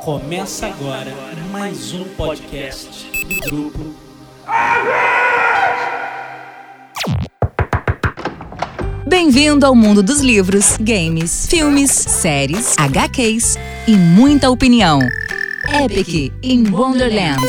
Começa agora mais um podcast do grupo. Bem-vindo ao mundo dos livros, games, filmes, séries, HQs e muita opinião. Epic in Wonderland.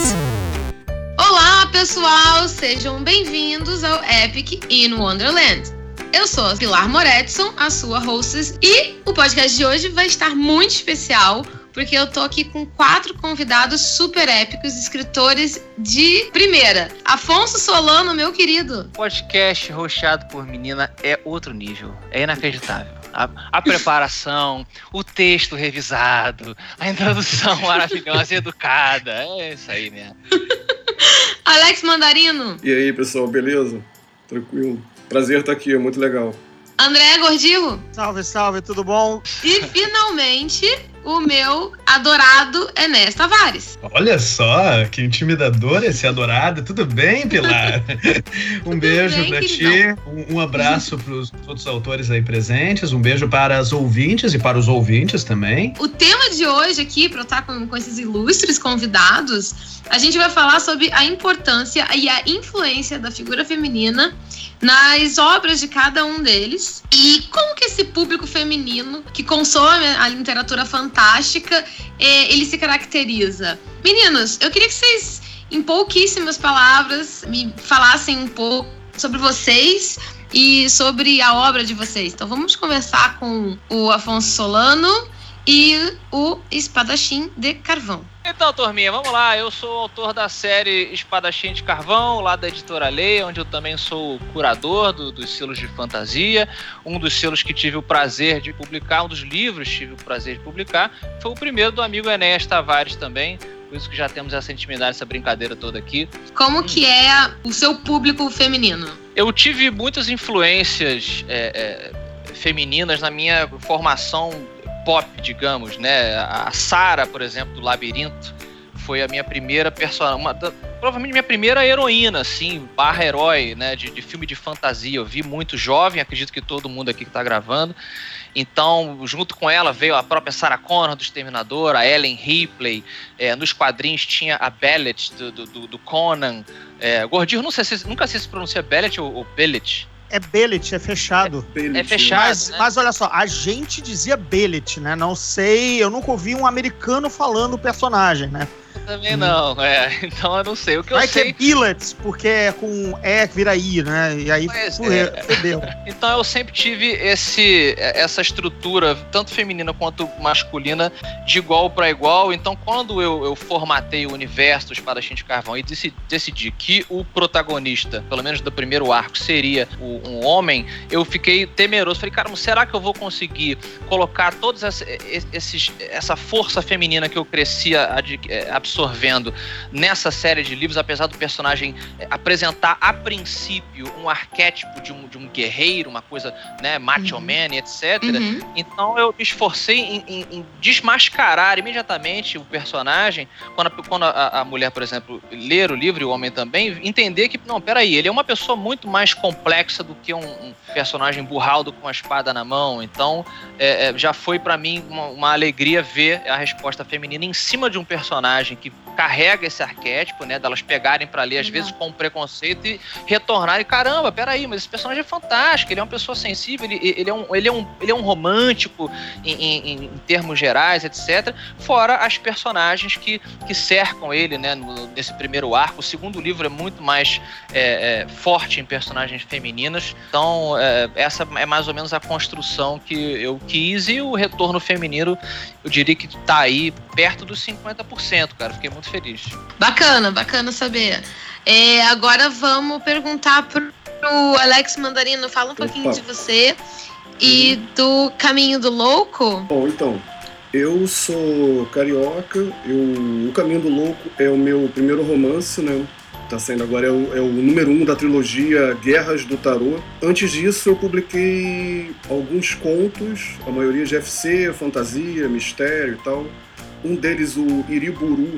Olá, pessoal! Sejam bem-vindos ao Epic in Wonderland. Eu sou a Pilar Moretson, a sua hostess, e o podcast de hoje vai estar muito especial porque eu tô aqui com quatro convidados super épicos, escritores de primeira. Afonso Solano, meu querido. Podcast roxado por menina é outro nível. É inacreditável. A, a preparação, o texto revisado, a introdução maravilhosa e educada. É isso aí mesmo. Alex Mandarino. E aí, pessoal, beleza? Tranquilo. Prazer estar aqui, é muito legal. André Gordillo. Salve, salve, tudo bom? E finalmente o meu adorado Enéas Tavares. Olha só, que intimidador esse adorado. Tudo bem, Pilar? um beijo pra ti, um, um abraço para os outros autores aí presentes, um beijo para as ouvintes e para os ouvintes também. O tema de hoje aqui, para eu estar com, com esses ilustres convidados, a gente vai falar sobre a importância e a influência da figura feminina nas obras de cada um deles e como que esse público feminino que consome a literatura fantástica é, ele se caracteriza. Meninos, eu queria que vocês, em pouquíssimas palavras, me falassem um pouco sobre vocês e sobre a obra de vocês. Então vamos conversar com o Afonso Solano e o Espadachim de Carvão. Então, turminha, vamos lá. Eu sou autor da série Espadachim de Carvão, lá da editora Lei, onde eu também sou curador do, dos selos de fantasia. Um dos selos que tive o prazer de publicar, um dos livros que tive o prazer de publicar, foi o primeiro do amigo Enéas Tavares também. Por isso que já temos essa intimidade, essa brincadeira toda aqui. Como que é o seu público feminino? Eu tive muitas influências é, é, femininas na minha formação pop, digamos, né? A Sara, por exemplo, do Labirinto, foi a minha primeira personagem, provavelmente minha primeira heroína, assim, barra herói, né? De, de, filme de fantasia. Eu vi muito jovem, acredito que todo mundo aqui que está gravando. Então, junto com ela veio a própria Sarah Connor do Exterminador, a Ellen Ripley. É, nos quadrinhos tinha a Bellet do, do, do Conan. É, Gordinho, não sei se, nunca sei se pronuncia Bellet ou, ou Bellet é Bellet, é fechado. É, é fechado. Mas, né? mas, olha só, a gente dizia Bellet, né? Não sei, eu nunca ouvi um americano falando o personagem, né? Também não, é. Então eu não sei. O que Vai eu sei. é billets, porque é com E vira I, né? E aí fudeu. É. Então eu sempre tive esse, essa estrutura, tanto feminina quanto masculina, de igual para igual. Então quando eu, eu formatei o universo do Espadachim de Carvão e decidi, decidi que o protagonista, pelo menos do primeiro arco, seria o, um homem, eu fiquei temeroso. Falei, cara, será que eu vou conseguir colocar esses, essa força feminina que eu crescia absorvendo absorvendo nessa série de livros, apesar do personagem eh, apresentar a princípio um arquétipo de um, de um guerreiro, uma coisa, né, macho uhum. man, etc. Uhum. Então eu me esforcei em, em, em, desmascarar imediatamente o personagem, quando, a, quando a, a, mulher, por exemplo, ler o livro e o homem também, entender que, não, peraí, ele é uma pessoa muito mais complexa do que um, um personagem burraldo com uma espada na mão. Então é, é, já foi para mim uma, uma alegria ver a resposta feminina em cima de um personagem que carrega esse arquétipo, né? Delas pegarem para ler, às uhum. vezes com preconceito e retornarem. Caramba, peraí, mas esse personagem é fantástico, ele é uma pessoa sensível, ele, ele, é, um, ele, é, um, ele é um romântico em, em, em termos gerais, etc. Fora as personagens que, que cercam ele, né? No, nesse primeiro arco. O segundo livro é muito mais é, é, forte em personagens femininas. Então, é, essa é mais ou menos a construção que eu quis e o retorno feminino, eu diria que tá aí perto dos 50%, cara. Fiquei muito feliz. Bacana, bacana saber. É, agora vamos perguntar pro Alex Mandarino. Fala um pouquinho Opa. de você e uhum. do Caminho do Louco. Bom, então, eu sou carioca. Eu, o Caminho do Louco é o meu primeiro romance, né? Tá saindo agora, é o, é o número um da trilogia Guerras do Tarô. Antes disso, eu publiquei alguns contos, a maioria de FC, fantasia, mistério e tal. Um deles, o Iriburu,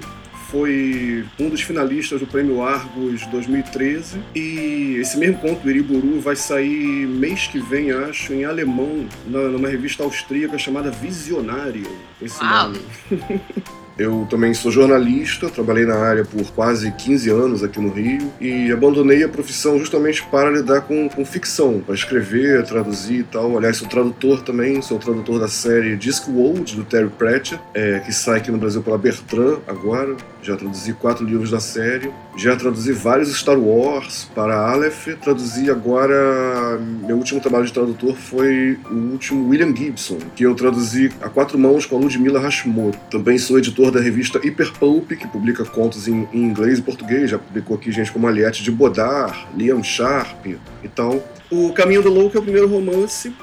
foi um dos finalistas do Prêmio Argos 2013. E esse mesmo conto, o Iriburu, vai sair mês que vem, acho, em alemão, numa revista austríaca chamada Visionário. Esse Uau. nome. Eu também sou jornalista, trabalhei na área por quase 15 anos aqui no Rio e abandonei a profissão justamente para lidar com, com ficção, para escrever, traduzir e tal. Aliás, sou tradutor também, sou tradutor da série Discworld, do Terry Pratchett, é, que sai aqui no Brasil pela Bertrand agora. Já traduzi quatro livros da série. Já traduzi vários Star Wars para Aleph. Traduzi agora. Meu último trabalho de tradutor foi o último William Gibson, que eu traduzi a quatro mãos com a Ludmilla Hashimoto. Também sou editor da revista Hyperpulp, que publica contos em, em inglês e português. Já publicou aqui gente como Aliette de Bodar, Liam Sharp e tal. O Caminho do Louco é o primeiro romance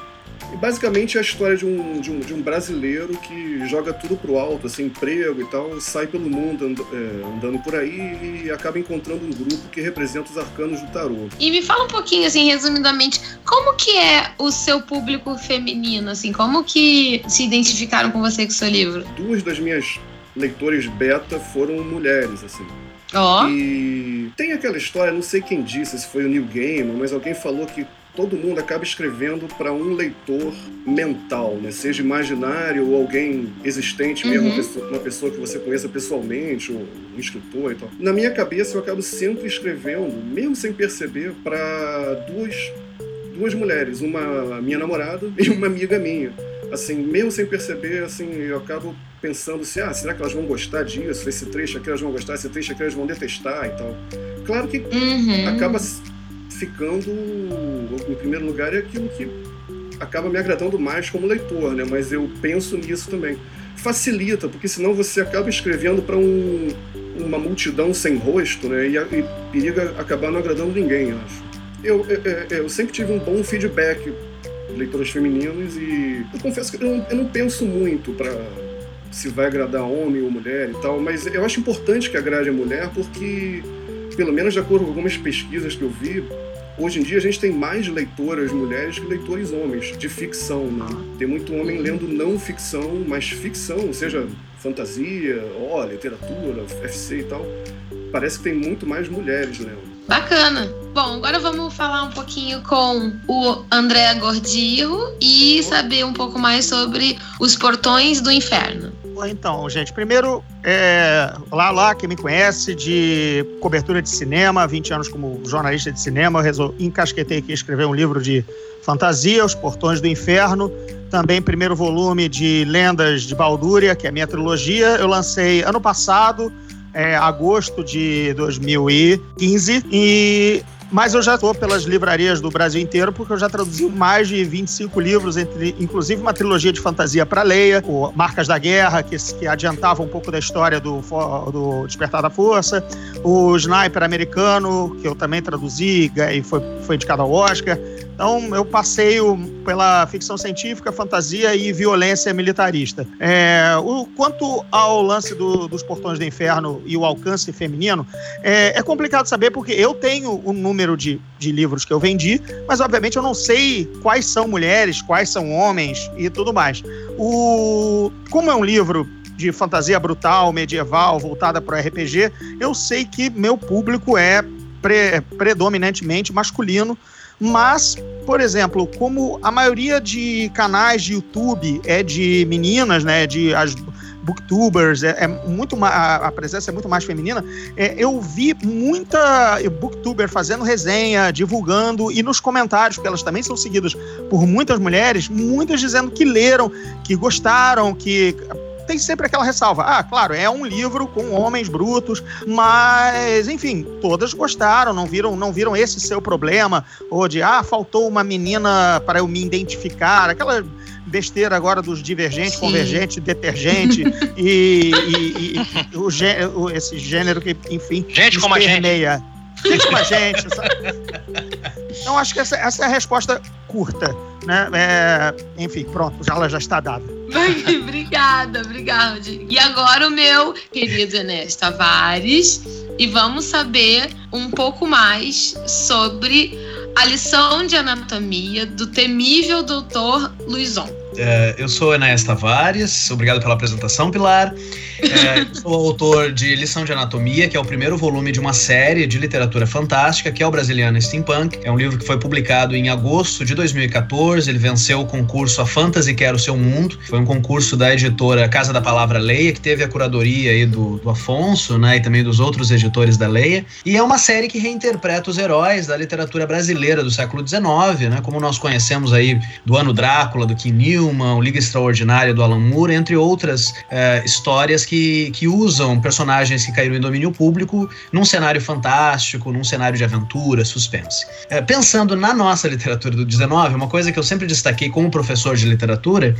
e basicamente é a história de um, de um, de um brasileiro que joga tudo pro alto, assim, emprego e tal, sai pelo mundo and, é, andando por aí e acaba encontrando um grupo que representa os arcanos do tarô. E me fala um pouquinho, assim, resumidamente, como que é o seu público feminino, assim, como que se identificaram com você com o seu livro? Duas das minhas leitores beta foram mulheres, assim. Ó. Oh. E tem aquela história, não sei quem disse, se foi o Neil Gaiman, mas alguém falou que todo mundo acaba escrevendo para um leitor mental, né? seja imaginário ou alguém existente mesmo, uhum. uma, pessoa, uma, pessoa, que você conheça pessoalmente, ou um escritor e tal. Na minha cabeça, eu acabo sempre escrevendo, mesmo sem perceber, para duas, duas mulheres, uma minha namorada e uma amiga minha. Assim, mesmo sem perceber, assim, eu acabo pensando assim, ah, será que elas vão gostar disso? Esse trecho aqui elas vão gostar, esse trecho aqui elas vão detestar e tal. Claro que uhum. acaba ficando, em primeiro lugar, é aquilo que acaba me agradando mais como leitor, né? Mas eu penso nisso também. Facilita, porque senão você acaba escrevendo para um, uma multidão sem rosto, né? E, e periga acabar não agradando ninguém, eu acho. Eu, eu, eu sempre tive um bom feedback de leitores femininos e eu confesso que eu não, eu não penso muito para se vai agradar homem ou mulher e tal, mas eu acho importante que agrade a mulher porque, pelo menos de acordo com algumas pesquisas que eu vi, Hoje em dia a gente tem mais leitoras mulheres que leitores homens, de ficção. Né? Tem muito homem lendo não ficção, mas ficção, seja fantasia, ó, literatura, FC e tal. Parece que tem muito mais mulheres lendo. Bacana. Bom, agora vamos falar um pouquinho com o André Gordillo e saber um pouco mais sobre os portões do inferno. Então, gente, primeiro, é, lá, lá, quem me conhece de cobertura de cinema, 20 anos como jornalista de cinema, eu encasquetei aqui escrever um livro de fantasia, Os Portões do Inferno, também primeiro volume de Lendas de Baldúria, que é a minha trilogia, eu lancei ano passado, é, agosto de 2015, e mas eu já estou pelas livrarias do Brasil inteiro, porque eu já traduzi mais de 25 livros, entre, inclusive uma trilogia de fantasia para Leia, o Marcas da Guerra, que, que adiantava um pouco da história do, do Despertar da Força, o Sniper Americano, que eu também traduzi e foi, foi indicado ao Oscar. Então, eu passeio pela ficção científica, fantasia e violência militarista. É, o, quanto ao lance do, dos Portões do Inferno e o alcance feminino, é, é complicado saber porque eu tenho o número de, de livros que eu vendi, mas obviamente eu não sei quais são mulheres, quais são homens e tudo mais. O, como é um livro de fantasia brutal, medieval, voltada para o RPG, eu sei que meu público é pre, predominantemente masculino, mas, por exemplo, como a maioria de canais de YouTube é de meninas, né, de as booktubers, é, é muito a, a, presença é muito mais feminina. É, eu vi muita booktuber fazendo resenha, divulgando e nos comentários, porque elas também são seguidas por muitas mulheres, muitas dizendo que leram, que gostaram, que tem sempre aquela ressalva. Ah, claro, é um livro com homens brutos, mas, enfim, todas gostaram, não viram, não viram esse seu problema, ou de, ah, faltou uma menina para eu me identificar, aquela besteira agora dos divergentes, Sim. convergente, detergente e, e, e o, o, esse gênero que, enfim, gente como a gente. Gente como a gente. Então, acho que essa, essa é a resposta curta. Né? É, enfim, pronto, já, ela já está dada. obrigada, obrigada. E agora o meu querido Enes Tavares. E vamos saber um pouco mais sobre a lição de anatomia do temível doutor Luizon. É, eu sou Enéas Tavares, obrigado pela apresentação, Pilar. É, sou autor de Lição de Anatomia, que é o primeiro volume de uma série de literatura fantástica, que é o Brasiliano Steampunk. É um livro que foi publicado em agosto de 2014. Ele venceu o concurso A Fantasy Quer o Seu Mundo. Foi um concurso da editora Casa da Palavra Leia, que teve a curadoria aí do, do Afonso, né, e também dos outros editores da Leia. E é uma série que reinterpreta os heróis da literatura brasileira do século XIX, né, como nós conhecemos aí do Ano Drácula, do Kim O Liga Extraordinária do Alan Moore, entre outras é, histórias que, que usam personagens que caíram em domínio público num cenário fantástico, num cenário de aventura, suspense. É, pensando na nossa literatura do 19, uma coisa que eu sempre destaquei como professor de literatura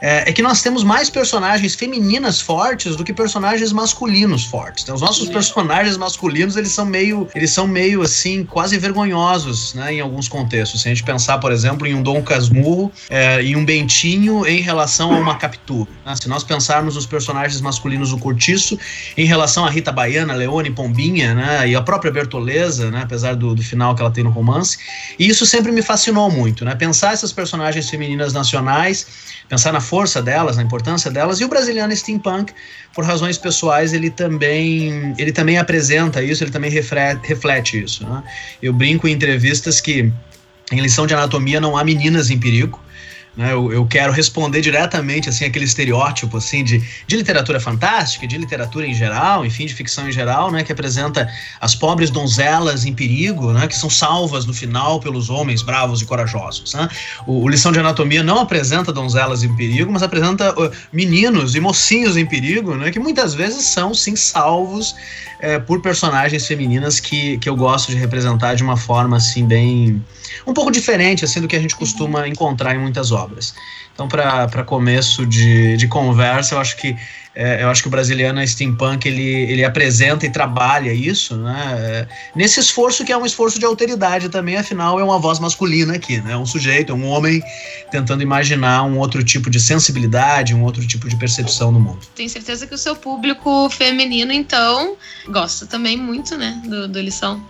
é, é que nós temos mais personagens femininas fortes do que personagens masculinos fortes. Então, os nossos personagens masculinos, eles são meio, eles são meio assim, quase vergonhosos, né, em alguns contextos. Se a gente pensar, por exemplo, em um Dom Casmurro é, e um Bentinho em relação a uma captura. Né? Se nós pensarmos os personagens masculinos do Cortiço em relação a Rita Baiana, Leone, Pombinha, né, e a própria Bertoleza, né, apesar do, do final que ela tem no romance, e isso sempre me fascinou muito, né, pensar essas personagens femininas nacionais, pensar na força delas, na importância delas, e o brasiliano steampunk, por razões pessoais, ele também, ele também apresenta isso, ele também reflete, reflete isso. Né? Eu brinco em entrevistas que em lição de anatomia não há meninas em perigo, né? Eu, eu, quero responder diretamente assim aquele estereótipo assim de, de literatura fantástica, de literatura em geral, enfim, de ficção em geral, né, que apresenta as pobres donzelas em perigo, né, que são salvas no final pelos homens bravos e corajosos. Né? O, o lição de anatomia não apresenta donzelas em perigo, mas apresenta uh, meninos e mocinhos em perigo, né, que muitas vezes são sim salvos é, por personagens femininas que, que eu gosto de representar de uma forma assim bem um pouco diferente assim do que a gente costuma encontrar em muitas obras. Então, para começo de, de conversa, eu acho que é, eu acho que o brasiliano steampunk ele, ele apresenta e trabalha isso, né? É, nesse esforço que é um esforço de alteridade também, afinal é uma voz masculina aqui, né? Um sujeito, um homem tentando imaginar um outro tipo de sensibilidade, um outro tipo de percepção no mundo. Tenho certeza que o seu público feminino então gosta também muito, né, do, do lição.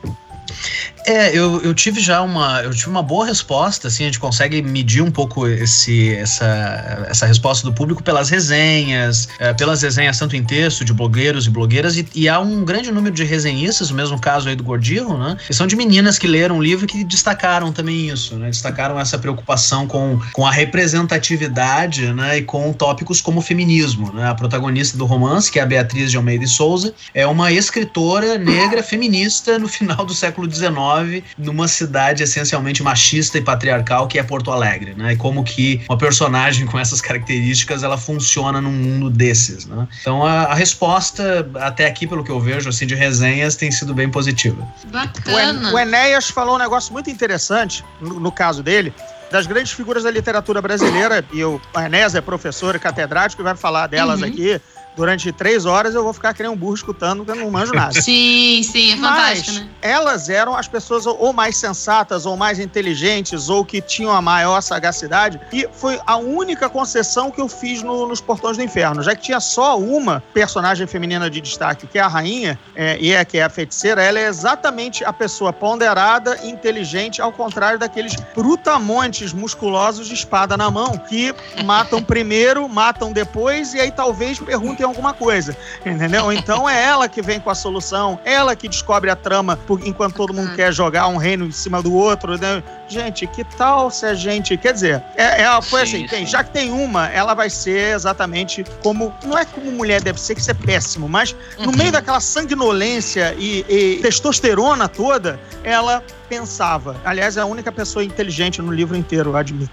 É, eu, eu tive já uma, eu tive uma boa resposta, assim, a gente consegue medir um pouco esse, essa, essa resposta do público pelas resenhas, é, pelas resenhas tanto em texto de blogueiros e blogueiras, e, e, há um grande número de resenhistas, o mesmo caso aí do Gordillo, né, que são de meninas que leram o livro e que destacaram também isso, né, destacaram essa preocupação com, com a representatividade, né, e com tópicos como o feminismo, né, a protagonista do romance, que é a Beatriz de Almeida e Souza, é uma escritora negra feminista no final do século XIX, numa cidade essencialmente machista e patriarcal que é Porto Alegre, né? E como que uma personagem com essas características ela funciona num mundo desses, né? Então a, a resposta até aqui pelo que eu vejo assim de resenhas tem sido bem positiva. Bacana. O, Enéas falou um negócio muito interessante no, no caso dele das grandes figuras da literatura brasileira, e o Enéas é professor e catedrático e vai falar delas uhum. aqui durante três horas eu vou ficar que nem um burro escutando, porque eu não manjo nada. Sim, sim, é fantástico, Mas, né? Elas eram as pessoas ou mais sensatas, ou mais inteligentes, ou que tinham a maior sagacidade. E foi a única concessão que eu fiz no, nos Portões do Inferno. Já que tinha só uma personagem feminina de destaque, que é a rainha, é, e é que é a feiticeira, ela é exatamente a pessoa ponderada e inteligente, ao contrário daqueles brutamontes musculosos de espada na mão, que matam primeiro, matam depois, e aí talvez perguntem tem alguma coisa, entendeu? Então é ela que vem com a solução, ela que descobre a trama enquanto todo mundo quer jogar um reino em cima do outro. Né? Gente, que tal se a gente. Quer dizer, é, é foi sim, assim: tem, já que tem uma, ela vai ser exatamente como. Não é como mulher deve ser, que isso é péssimo, mas no uhum. meio daquela sanguinolência e, e testosterona toda, ela pensava. Aliás, é a única pessoa inteligente no livro inteiro, admito.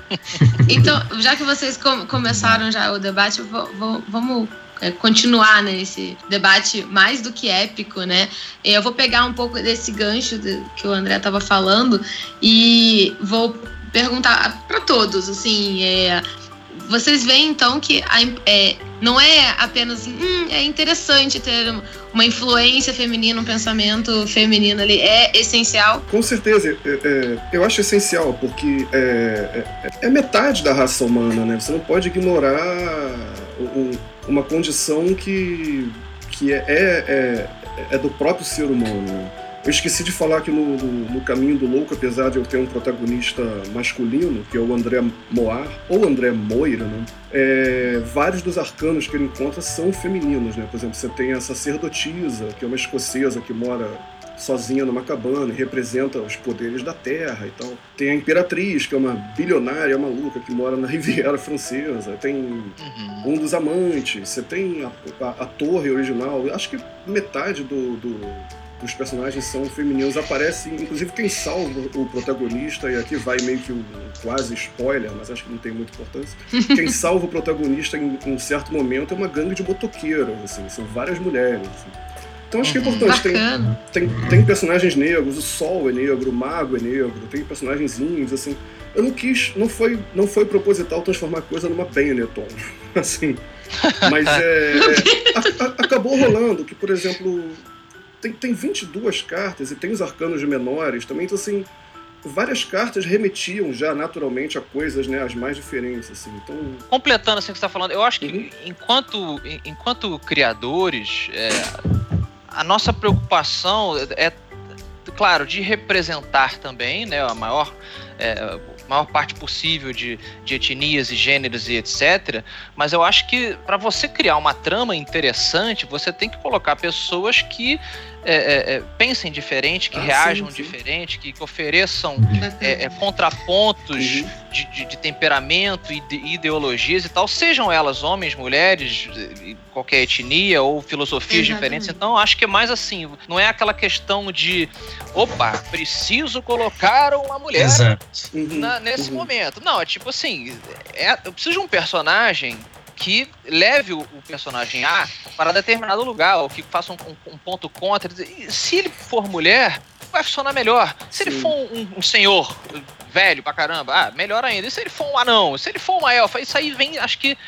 então, já que vocês com começaram já o debate, vamos é, continuar nesse né, debate mais do que épico, né? Eu vou pegar um pouco desse gancho que o André estava falando e vou perguntar para todos, assim, é, vocês veem então que a, é, não é apenas hum, é interessante ter uma influência feminina, um pensamento feminino ali, é essencial? Com certeza, é, é, eu acho essencial, porque é, é, é, metade da raça humana, né? Você não pode ignorar um, uma condição que, que é, é, é do próprio ser humano. Né? Eu esqueci de falar que no, no, no, Caminho do Louco, apesar de eu ter um protagonista masculino, que é o André Moar, ou André Moira, né? É, vários dos arcanos que ele encontra são femininos, né? Por exemplo, você tem a sacerdotisa, que é uma escocesa que mora sozinha numa cabana e representa os poderes da terra e tal. Tem a Imperatriz, que é uma bilionária maluca que mora na Riviera Francesa. Tem uhum. um dos amantes. Você tem a, a, a, torre original. Acho que metade do, do os personagens são femininos. Aparece, inclusive, quem salva o protagonista, e aqui vai meio que um quase spoiler, mas acho que não tem muita importância. Quem salva o protagonista em, em um certo momento é uma gangue de motoqueiros, assim, são várias mulheres. Assim. Então acho que é uhum. importante. Tem, tem, tem, personagens negros, o Sol é negro, o Mago é negro, tem personagens índios, assim. Eu não quis, não foi, não foi proposital transformar a coisa numa Benetton, assim. Mas é, a, a, acabou rolando que, por exemplo, tem, tem 22 cartas e tem os arcanos menores também, então assim, várias cartas remetiam já naturalmente a coisas, né, as mais diferentes, assim. Então, completando assim o que você está falando, eu acho que uhum. enquanto enquanto criadores, é, a nossa preocupação é, claro, de representar também, né, a maior, é, maior parte possível de, de etnias e gêneros e etc. Mas eu acho que para você criar uma trama interessante, você tem que colocar pessoas que é, é, é, pensem diferente, que ah, reajam sim, sim. diferente, que, que ofereçam uhum. é, é, contrapontos uhum. de, de, de, temperamento e de ideologias e tal, sejam elas homens, mulheres, qualquer etnia ou filosofias Exatamente. diferentes. Então, acho que é mais assim, não é aquela questão de, opa, preciso colocar uma mulher na, uhum. nesse uhum. momento. Não, é tipo assim, é, eu preciso de um personagem que leve o, personagem A para determinado lugar, ou que faça um, um, um ponto contra. E se ele for mulher, vai funcionar melhor. Se Sim. ele for um, um, senhor velho pra caramba, ah, melhor ainda. E se ele for um anão? Se ele for uma elfa? Isso aí vem, acho que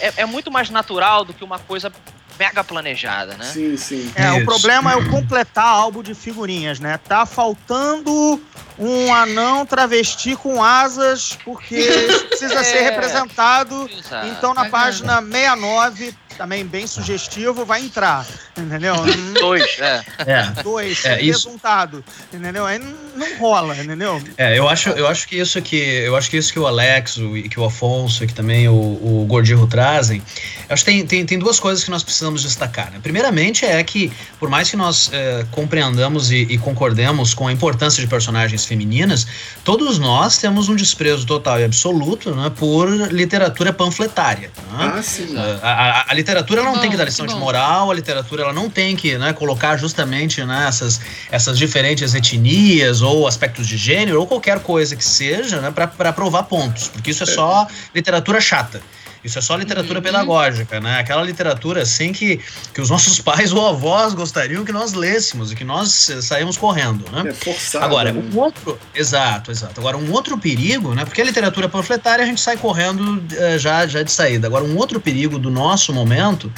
é, é muito mais natural do que uma coisa mega planejada, né? Sim, sim. É, Isso. o problema é o completar álbum de figurinhas, né? Tá faltando um anão travesti com asas, porque precisa é. ser representado. Exato. Então, na página 69, também bem sugestivo, vai entrar. Entendeu? Dois, é. é. Dois, é, resultado. Entendeu? Aí não, rola, entendeu? É, eu acho, eu acho que isso que. Eu acho que isso que o Alex, o, que o Afonso, e que também o, o Gordirro trazem, eu acho que tem, tem, tem duas coisas que nós precisamos destacar. Né? Primeiramente é que, por mais que nós é, compreendamos e, e concordemos com a importância de personagens femininas, todos nós temos um desprezo total e absoluto né, por literatura panfletária. Né? Ah, sim. A, a, a literatura não bom, tem que dar lição de moral, a literatura ela não tem que né, colocar justamente né, essas, essas diferentes etnias ou aspectos de gênero ou qualquer coisa que seja né, para provar pontos, porque isso é só literatura chata. Isso é só literatura uhum. pedagógica, né? Aquela literatura assim que, que os nossos pais ou avós gostariam que nós lêssemos e que nós saímos correndo, né? É forçado, Agora, né? um outro, exato, exato. Agora um outro perigo, né? Porque a literatura panfletária a gente sai correndo uh, já já de saída. Agora um outro perigo do nosso momento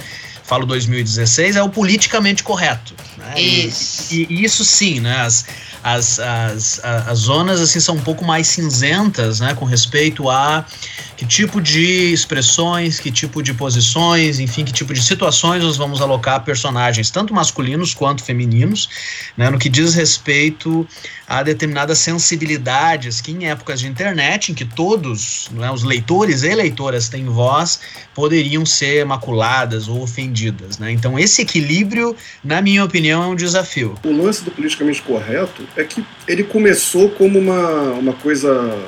falo 2016, é o politicamente correto. Né? Isso. E, e, isso sim, né? As, as, as, as zonas assim são um pouco mais cinzentas, né? Com respeito a que tipo de expressões, que tipo de posições, enfim, que tipo de situações nós vamos alocar personagens, tanto masculinos quanto femininos, né? No que diz respeito a determinadas sensibilidades que em épocas de internet, em que todos, né, os leitores e leitoras têm voz, poderiam ser maculadas ou ofendidas. Né? Então, esse equilíbrio, na minha opinião, é um desafio. O lance do politicamente correto é que ele começou como uma, uma coisa.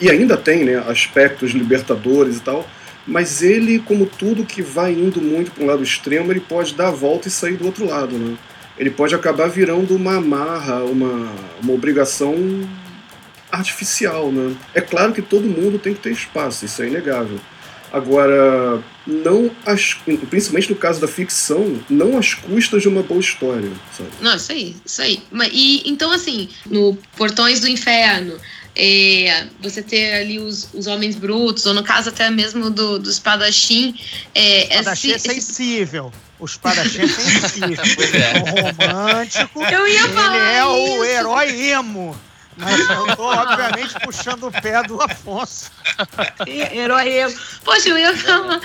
E ainda tem né, aspectos libertadores e tal, mas ele, como tudo que vai indo muito para um lado extremo, ele pode dar a volta e sair do outro lado. Né? ele pode acabar virando uma amarra, uma, uma obrigação artificial, né? É claro que todo mundo tem que ter espaço, isso é inegável. Agora, não as, principalmente no caso da ficção, não às custas de uma boa história, sabe? Não, isso aí, isso aí. E então, assim, no Portões do Inferno, é, você ter ali os, os homens brutos, ou no caso até mesmo do, do espadachim. É, espadachim é, sensível. O espadachim é sensível. é. romântico. Eu ia falar Ele é isso. o herói emo. Mas eu tô, obviamente, puxando o pé do Afonso. Herói emo. Poxa, eu ia falar.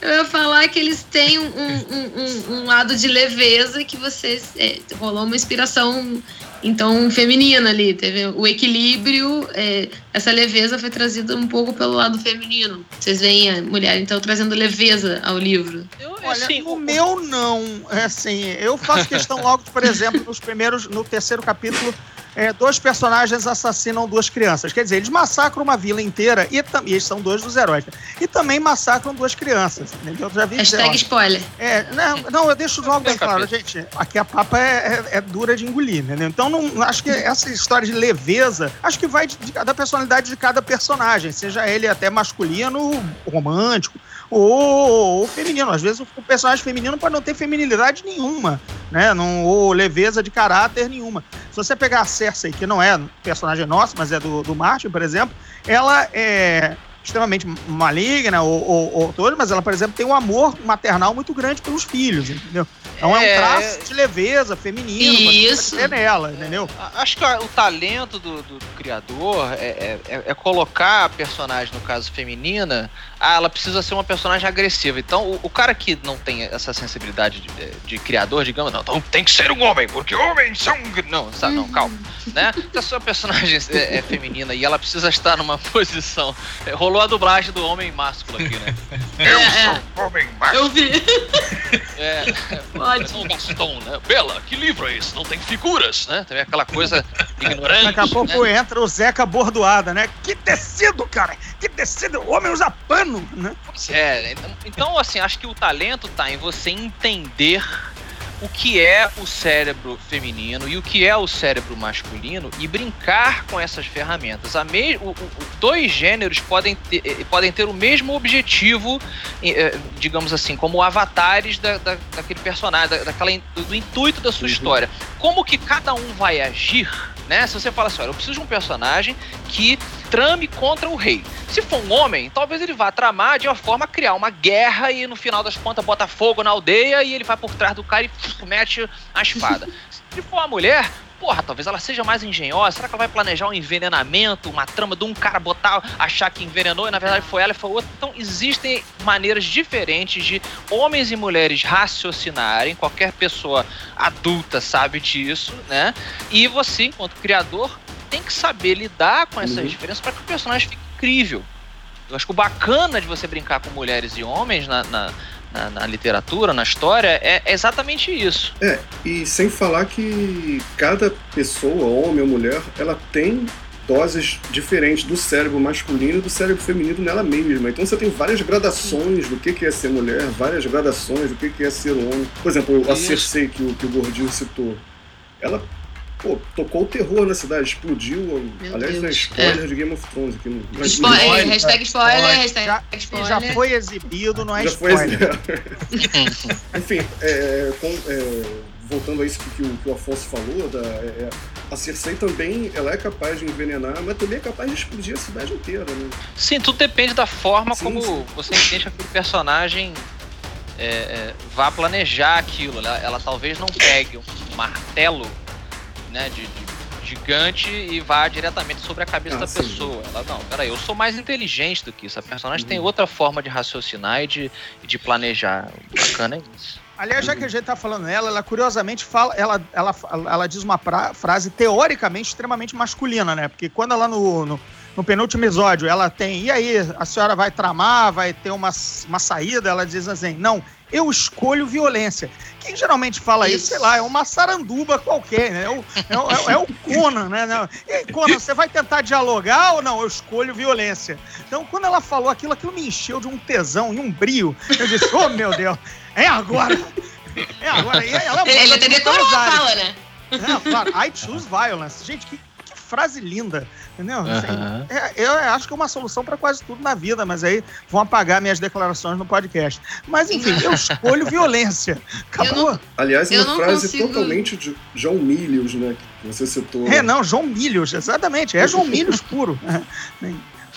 Eu ia falar que eles têm um, um, um, um lado de leveza que vocês. É, rolou uma inspiração então feminina ali. Teve o equilíbrio, é, essa leveza foi trazida um pouco pelo lado feminino. Vocês veem a mulher então trazendo leveza ao livro. Eu, Olha, assim, no meu não. É assim, eu faço questão logo, por exemplo, nos primeiros, no terceiro capítulo, é, dois personagens assassinam duas crianças. Quer dizer, eles massacram uma vila inteira e, e eles são dois dos heróis. E também massacram duas crianças. Entendeu? Já vi Hashtag dizer, spoiler. É, não, não, eu deixo logo bem claro, gente. Aqui a papa é, é, é, dura de engolir, entendeu? Então, não, acho que essa história de leveza, acho que vai de, de, da personalidade de cada personagem, seja ele até masculino, romântico ou, ou, feminino. Às vezes o personagem feminino pode não ter feminilidade nenhuma, né? Não, ou leveza de caráter nenhuma. Se você pegar a Cersei, que não é personagem nosso, mas é do, do Martin, por exemplo, ela é extremamente maligna ou, ou, ou mas ela, por exemplo, tem um amor maternal muito grande pelos filhos, entendeu? Então é, é um traço de leveza feminino Isso. Pra nela, entendeu? Acho que o talento do, do, do criador é, é, é, colocar a personagem, no caso feminina, ah, ela precisa ser uma personagem agressiva. Então, o, o cara que não tem essa sensibilidade de, de, criador, digamos, não, então tem que ser um homem, porque homens são. Não, sabe, não, calma. né? Se a sua personagem é, é, feminina e ela precisa estar numa posição. É, rolou a dublagem do homem másculo aqui, né? Eu sou homem másculo. Eu vi. É, Pode. Um Gaston, né? Bela, que livro é esse? Não tem figuras, né? Tem aquela coisa ignorante. Daqui a pouco né? entra o Zeca Bordoada, né? Que tecido, cara! Que tecido! O homem usa pano, né? Pois é, então, então assim, acho que o talento tá em você entender o que é o cérebro feminino e o que é o cérebro masculino e brincar com essas ferramentas. A me, o, o, dois gêneros podem ter, eh, podem ter o mesmo objetivo, eh, digamos assim, como avatares da, da, daquele personagem, da, daquela, do, do intuito da sua uhum. história. Como que cada um vai agir né? Se você fala assim, olha, eu preciso de um personagem que trame contra o rei. Se for um homem, talvez ele vá tramar de uma forma criar uma guerra e no final das contas bota fogo na aldeia e ele vai por trás do cara e mete a espada. Se for uma mulher, porra, talvez ela seja mais engenhosa. Será que ela vai planejar um envenenamento, uma trama de um cara botar, achar que envenenou e na verdade foi ela e foi outra? Então existem maneiras diferentes de homens e mulheres raciocinarem. Qualquer pessoa adulta sabe disso, né? E você, enquanto criador, tem que saber lidar com essas uhum. diferenças para que o personagem fique incrível. Eu acho que o bacana de você brincar com mulheres e homens na, na na, na, literatura, na história, é exatamente isso. É, e sem falar que cada pessoa, homem ou mulher, ela tem doses diferentes do cérebro masculino e do cérebro feminino nela mesma. Então você tem várias gradações do que é ser mulher, várias gradações do que é ser homem. Por exemplo, a Cersei que o, que o Gordinho citou. Ela Pô, tocou o terror na cidade, explodiu. Meu aliás, Deus. é spoiler é. de Game of Thrones aqui no. Spoiler, spoiler, hashtag spoiler, spoiler. hashtag já, spoiler. Já foi exibido, não é já spoiler. Foi Enfim, é, com, é, voltando a isso que, o, que o Afonso falou, da, é, é, a Cersei também ela é capaz de envenenar, mas também é capaz de explodir a cidade inteira, né? Sim, tudo depende da forma sim, como sim. você entende que aquele personagem é, é, vá planejar aquilo. Ela, ela, talvez não pegue um martelo né, de, de gigante e vá diretamente sobre a cabeça ah, da sim. pessoa. Ela, não, peraí, eu sou mais inteligente do que isso. A personagem uhum. tem outra forma de raciocinar e de, de planejar. Bacana é isso. Aliás, já que a gente tá falando nela, ela curiosamente fala, ela, ela, ela diz uma pra, frase teoricamente extremamente masculina, né? Porque quando ela no, no, no, penúltimo episódio ela tem, e aí, a senhora vai tramar, vai ter uma, uma saída, ela diz assim, não, eu escolho violência. Quem geralmente fala isso, isso sei lá, é uma saranduba qualquer, né? É o, é, é, é o Conan, né? E aí, Conan, você vai tentar dialogar ou não? Eu escolho violência. Então, quando ela falou aquilo, aquilo me encheu de um tesão e um brio. Eu disse, oh meu Deus, é agora! É agora. E ela Ele até decorou a fala, né? É, claro, I choose violence. Gente, que frase linda, entendeu? Assim, é, eu acho que é uma solução para quase tudo na vida, mas aí vão apagar minhas declarações no podcast. Mas enfim, eu escolho violência. Acabou. Não, Aliás, uma frase consigo... totalmente de João Milhos, né? Que você citou. É, não, João Milhos, exatamente. É João Milhos puro.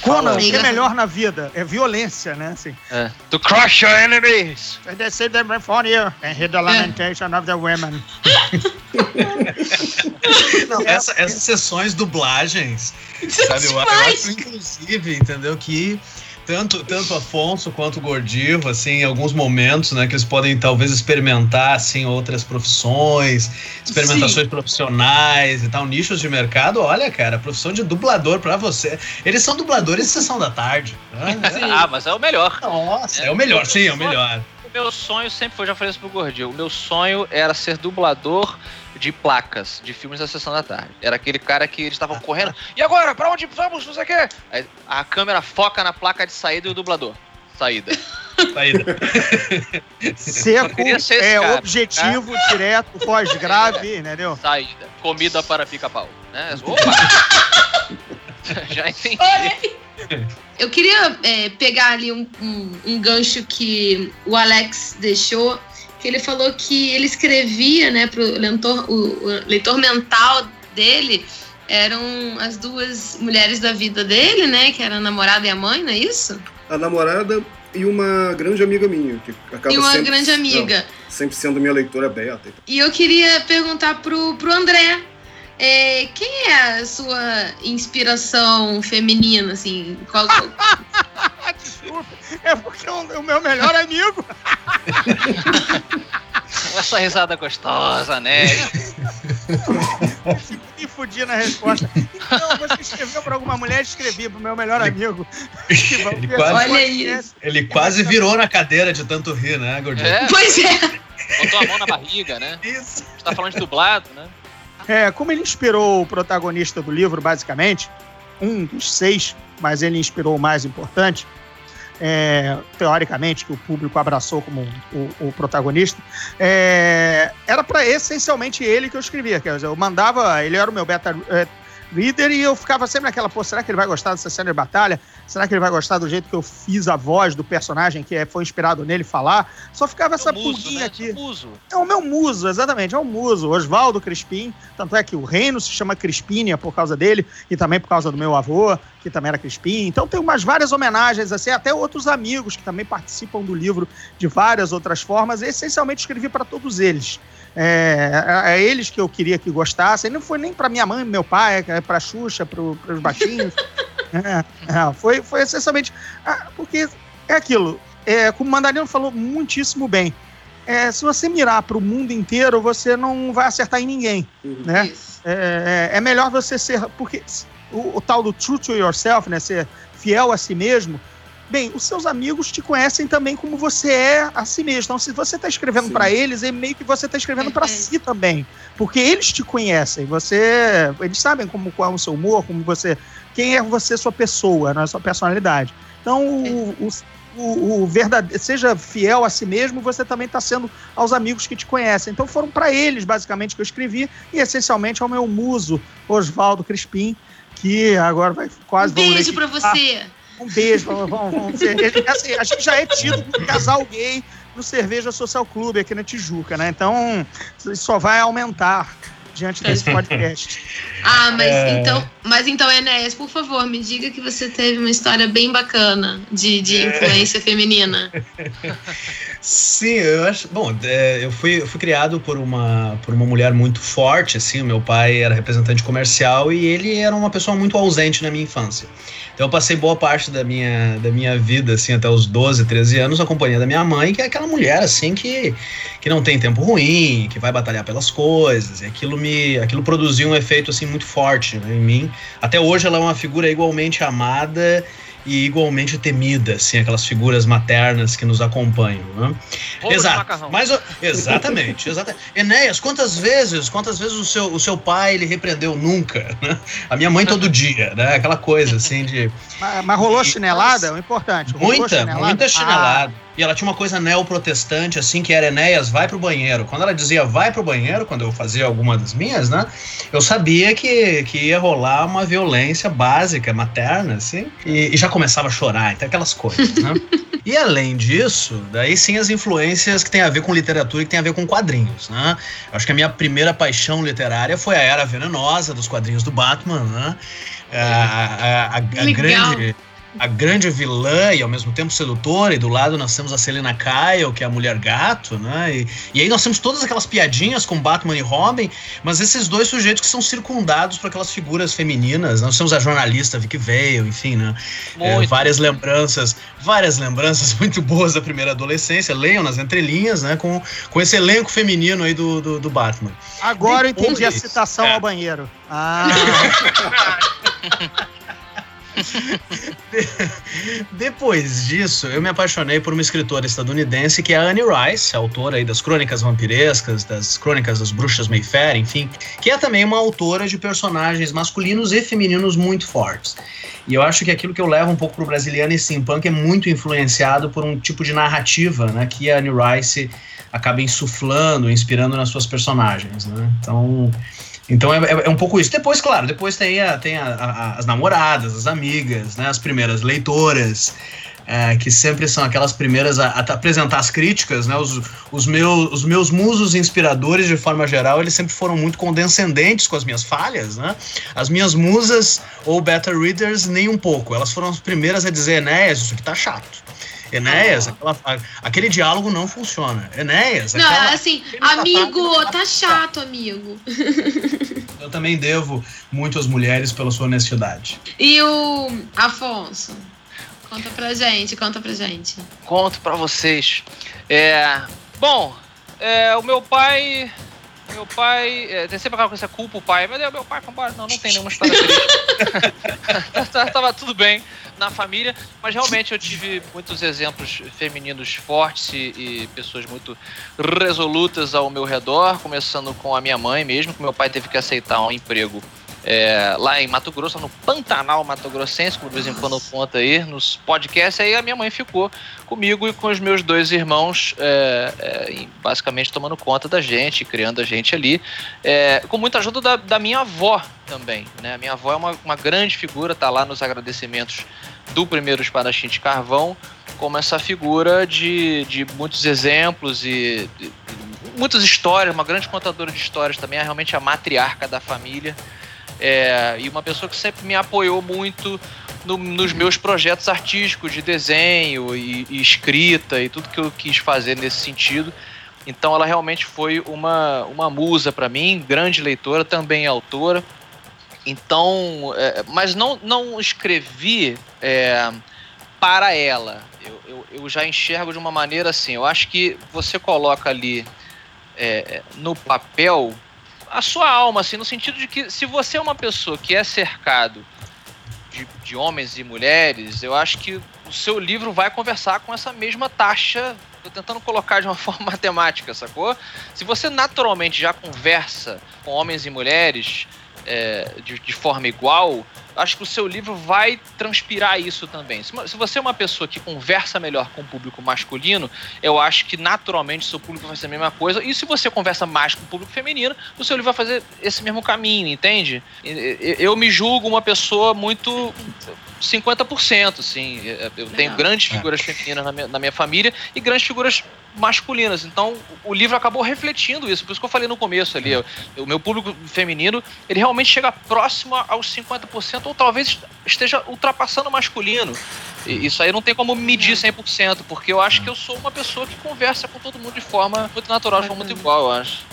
Conan, o que é melhor na vida? É violência, né? Assim. É. To crush your enemies. They say them before you and hear the lamentation of the women. Não, essa, essas sessões dublagens, sabe? Eu, eu acho, inclusive, entendeu? Que tanto, tanto Afonso quanto o Gordivo, assim, em alguns momentos, né, que eles podem talvez experimentar, assim, outras profissões, experimentações Sim. profissionais e tal, nichos de mercado. Olha, cara, profissão de dublador para você. Eles são dubladores de sessão da tarde. Né? ah, mas é o melhor. Nossa, é, é o melhor, sim, é o melhor. O meu sonho sempre foi, já falei isso pro Gordinho, o meu sonho era ser dublador de placas de filmes da sessão da tarde. Era aquele cara que eles estavam correndo. E agora, pra onde vamos? Não sei o quê. Aí, a câmera foca na placa de saída e o dublador. Saída. Saída. Seco, é cara, objetivo, cara. direto, voz grave, é. entendeu? Saída. Comida para pica-pau. Né? Opa! Já entendi. Eu queria é, pegar ali um, um, um gancho que o Alex deixou que ele falou que ele escrevia, né, para o leitor, o leitor mental dele eram as duas mulheres da vida dele, né, que era a namorada e a mãe, não é isso? A namorada e uma grande amiga minha, que acaba E uma sempre, grande amiga. Não, sempre sendo minha leitora beta. E eu queria perguntar pro, pro André, é, quem é a sua inspiração feminina, assim? Qual... Desculpa, é porque o, o meu melhor amigo. Essa risada gostosa, né? Me fudi na resposta. Então, você escreveu para alguma mulher, escrevi para o meu melhor amigo. Ele quase, Olha isso. Ele quase virou na cadeira de tanto rir, né, Gordinho? É. Pois é. Botou a mão na barriga, né? Isso. Você tá falando de dublado, né? É, como ele inspirou o protagonista do livro, basicamente, um dos seis, mas ele inspirou o mais importante, é, teoricamente, que o público abraçou como o, o protagonista, é, era para essencialmente ele que eu escrevia. Quer dizer, eu mandava, ele era o meu beta reader e eu ficava sempre naquela, pô, será que ele vai gostar dessa cena de batalha? Será que ele vai gostar do jeito que eu fiz a voz do personagem que é, foi inspirado nele falar? Só ficava essa muso, pulguinha né? aqui. É, muso. é o meu muso, exatamente, é o muso, Oswaldo Crispim. Tanto é que o reino se chama Crispínia por causa dele e também por causa do meu avô, que também era Crispim. Então tem umas várias homenagens, assim, até outros amigos que também participam do livro de várias outras formas. E, essencialmente escrevi para todos eles. É, é, é, eles que eu queria que gostassem. Não foi nem para minha mãe, meu pai, é para Xuxa, para os baixinhos. É, é, foi, foi essencialmente. Ah, porque é aquilo. É, como o Mandarino falou muitíssimo bem. É, se você mirar para o mundo inteiro, você não vai acertar em ninguém. Uhum. Né? É, é, é, melhor você ser. Porque o, o, tal do true to yourself, né? Ser fiel a si mesmo. Bem, os seus amigos te conhecem também como você é a si mesmo. Então, se você está escrevendo para eles, é meio que você está escrevendo para si também, porque eles te conhecem. Você, eles sabem como qual é o seu humor, como você quem é você, sua pessoa, não é sua personalidade. Então, o, o, o, o verdadeiro, seja fiel a si mesmo, você também está sendo aos amigos que te conhecem. Então, foram para eles, basicamente, que eu escrevi, e essencialmente ao meu muso, Oswaldo Crispim, que agora vai quase. Um beijo para você. Um beijo, vamos, vamos, vamos assim, a gente já é tido como casal gay no Cerveja Social Clube aqui na Tijuca, né? Então, isso só vai aumentar diante desse podcast. ah, mas é... então, mas então, Enéas, por favor, me diga que você teve uma história bem bacana de, de é. influência feminina. Sim, eu acho. Bom, é, eu, fui, eu fui criado por uma, por uma mulher muito forte, assim. O meu pai era representante comercial e ele era uma pessoa muito ausente na minha infância. Então eu passei boa parte da minha, da minha vida, assim, até os 12, 13 anos, acompanhando a minha mãe, que é aquela mulher, assim, que, que não tem tempo ruim, que vai batalhar pelas coisas. E aquilo me. aquilo produziu um efeito, assim, muito forte né, em mim. Até hoje ela é uma figura igualmente amada e igualmente temida, assim, aquelas figuras maternas que nos acompanham. Né? Exato. Mas, exatamente, exatamente. Enéas, quantas vezes, quantas vezes o seu, o seu pai ele repreendeu nunca? Né? A minha mãe todo dia, né? Aquela coisa assim de. Mas, mas rolou chinelada? O importante. Rolou muita, chinelada? muita chinelada. Ah. E ela tinha uma coisa neoprotestante, assim, que era Enéas, vai pro banheiro. Quando ela dizia vai pro banheiro, quando eu fazia alguma das minhas, né? Eu sabia que, que ia rolar uma violência básica, materna, assim. E, e já começava a chorar, então aquelas coisas, né? e além disso, daí sim as influências que tem a ver com literatura e que tem a ver com quadrinhos, né? Eu acho que a minha primeira paixão literária foi a Era Venenosa, dos quadrinhos do Batman, né? A, a, a, a grande a grande vilã e ao mesmo tempo sedutora, e do lado nós temos a Selena Kyle, que é a mulher gato, né? E, e aí nós temos todas aquelas piadinhas com Batman e Robin, mas esses dois sujeitos que são circundados por aquelas figuras femininas. Nós temos a jornalista Vicky Vale, enfim, né? É, várias lembranças, várias lembranças muito boas da primeira adolescência. Leiam nas entrelinhas, né? Com, com esse elenco feminino aí do, do, do Batman. Agora Depois, eu entendi a citação é. ao banheiro. Ah. Depois disso, eu me apaixonei por uma escritora estadunidense que é Anne Rice, autora aí das Crônicas Vampirescas, das Crônicas das Bruxas Mayfair, enfim, que é também uma autora de personagens masculinos e femininos muito fortes. E eu acho que aquilo que eu levo um pouco pro brasiliano e steampunk é muito influenciado por um tipo de narrativa, né, que a Anne Rice acaba insuflando, inspirando nas suas personagens, né? Então, então é, é, é, um pouco isso. Depois, claro, depois tem, a, tem a, a, as namoradas, as amigas, né, as primeiras leitoras, é, que sempre são aquelas primeiras a, apresentar as críticas, né? Os, os, meus, os meus musos inspiradores, de forma geral, eles sempre foram muito condescendentes com as minhas falhas, né? As minhas musas ou beta readers, nem um pouco. Elas foram as primeiras a dizer, Enéas, isso aqui tá chato. Enéas, aquela, aquele diálogo não funciona. Enéas, Não, aquela, assim, amigo, tá chato, amigo. Eu também devo muito às mulheres pela sua honestidade. E o Afonso? Conta pra gente, conta pra gente. Conto pra vocês. É, bom, é, o meu pai meu pai. É, tem sempre aquela coisa, culpa o pai. Mas meu pai foi embora. Não, não tem nenhuma história triste. Tava tudo bem na família, mas realmente eu tive muitos exemplos femininos fortes e, e, pessoas muito resolutas ao meu redor, começando com a minha mãe mesmo, que meu pai teve que aceitar um emprego é, lá em Mato Grosso, no Pantanal Mato Grossense, como de vez em quando conta aí nos podcasts. Aí a minha mãe ficou comigo e com os meus dois irmãos, é, é, basicamente tomando conta da gente, criando a gente ali, é, com muita ajuda da, da, minha avó também. Né? A minha avó é uma, uma grande figura, tá lá nos agradecimentos do primeiro espadachim de carvão, como essa figura de, de muitos exemplos e de, de, muitas histórias, uma grande contadora de histórias também, é realmente a matriarca da família. É, e uma pessoa que sempre me apoiou muito no, nos meus projetos artísticos de desenho e, e, escrita e tudo que eu quis fazer nesse sentido. Então ela realmente foi uma, uma musa para mim, grande leitora, também autora. Então, é, mas não, não escrevi é, para ela. Eu, eu, eu, já enxergo de uma maneira assim. Eu acho que você coloca ali é, no papel a sua alma, assim, no sentido de que se você é uma pessoa que é cercado de, de homens e mulheres, eu acho que o seu livro vai conversar com essa mesma taxa. Tô tentando colocar de uma forma matemática, sacou? Se você naturalmente já conversa com homens e mulheres é, de, de forma igual, acho que o seu livro vai transpirar isso também. Se, você é uma pessoa que conversa melhor com o público masculino, eu acho que naturalmente o seu público vai ser a mesma coisa. E se você conversa mais com o público feminino, o seu livro vai fazer esse mesmo caminho, entende? Eu me julgo uma pessoa muito 50%, assim. Eu tenho grandes figuras femininas na minha, na minha família e grandes figuras masculinas. Então, o livro acabou refletindo isso. Por isso que eu falei no começo ali. O meu público feminino, ele realmente chega próximo aos 50%, ou talvez esteja ultrapassando o masculino. Isso aí não tem como medir 100%, porque eu acho que eu sou uma pessoa que conversa com todo mundo de forma muito natural, de forma muito igual, eu acho.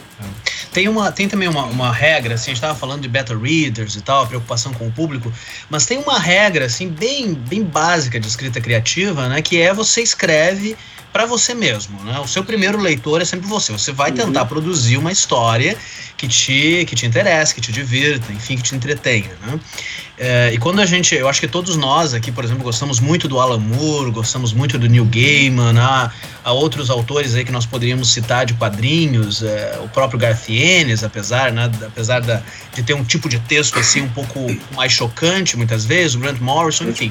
Tem, uma, tem também uma, uma regra, assim, a gente estava falando de beta readers e tal, a preocupação com o público, mas tem uma regra, assim, bem, bem básica de escrita criativa, né, que é você escreve para você mesmo, né? O seu primeiro leitor é sempre você. Você vai tentar uhum. produzir uma história que te, que te interesse, que te divirta, enfim, que te entretenha, né? É, e quando a gente, eu acho que todos nós aqui, por exemplo, gostamos muito do Alan Moore, gostamos muito do Neil Gaiman, há, há outros autores aí que nós poderíamos citar de quadrinhos, é, o próprio Garth Ennis, apesar, né, apesar da, de ter um tipo de texto assim um pouco mais chocante muitas vezes, o Grant Morrison, enfim.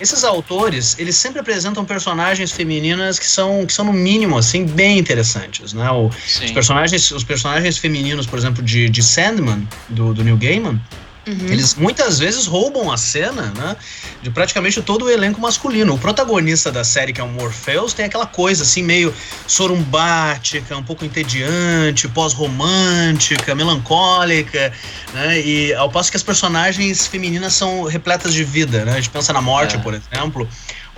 Esses autores, eles sempre apresentam personagens femininas que são, que são no mínimo assim bem interessantes, né? O, os personagens, os personagens femininos, por exemplo, de, de Sandman do, do Neil Gaiman, Uhum. Eles muitas vezes roubam a cena, né? De praticamente todo o elenco masculino. O protagonista da série, que é o Morpheus, tem aquela coisa assim, meio sorumbática, um pouco entediante, pós-romântica, melancólica, né? E ao passo que as personagens femininas são repletas de vida, né? A gente pensa na morte, é. por exemplo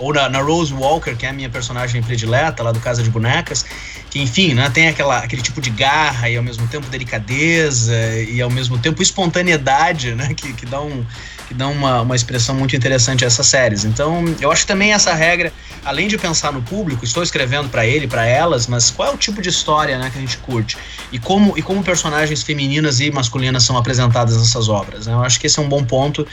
ou na, na, Rose Walker, que é a minha personagem predileta lá do Casa de Bonecas, que enfim, né, tem aquela, aquele tipo de garra e ao mesmo tempo delicadeza e ao mesmo tempo espontaneidade, né, que, que dá, um, que dá uma, uma expressão muito interessante a essas séries. Então, eu acho que também essa regra, além de pensar no público, estou escrevendo para ele, para elas, mas qual é o tipo de história né, que a gente curte e como, e como personagens femininas e masculinas são apresentadas nessas obras. Né? Eu acho que esse é um bom ponto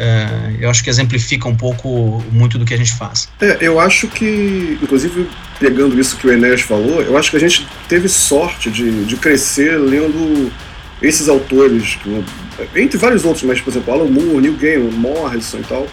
é, eu acho que exemplifica um pouco muito do que a gente faz. É, eu acho que, inclusive, pegando isso que o Enéas falou, eu acho que a gente teve sorte de, de crescer lendo esses autores, entre vários outros, mas, por exemplo, Alan Moore, Neil Gaiman, Morrison e tal,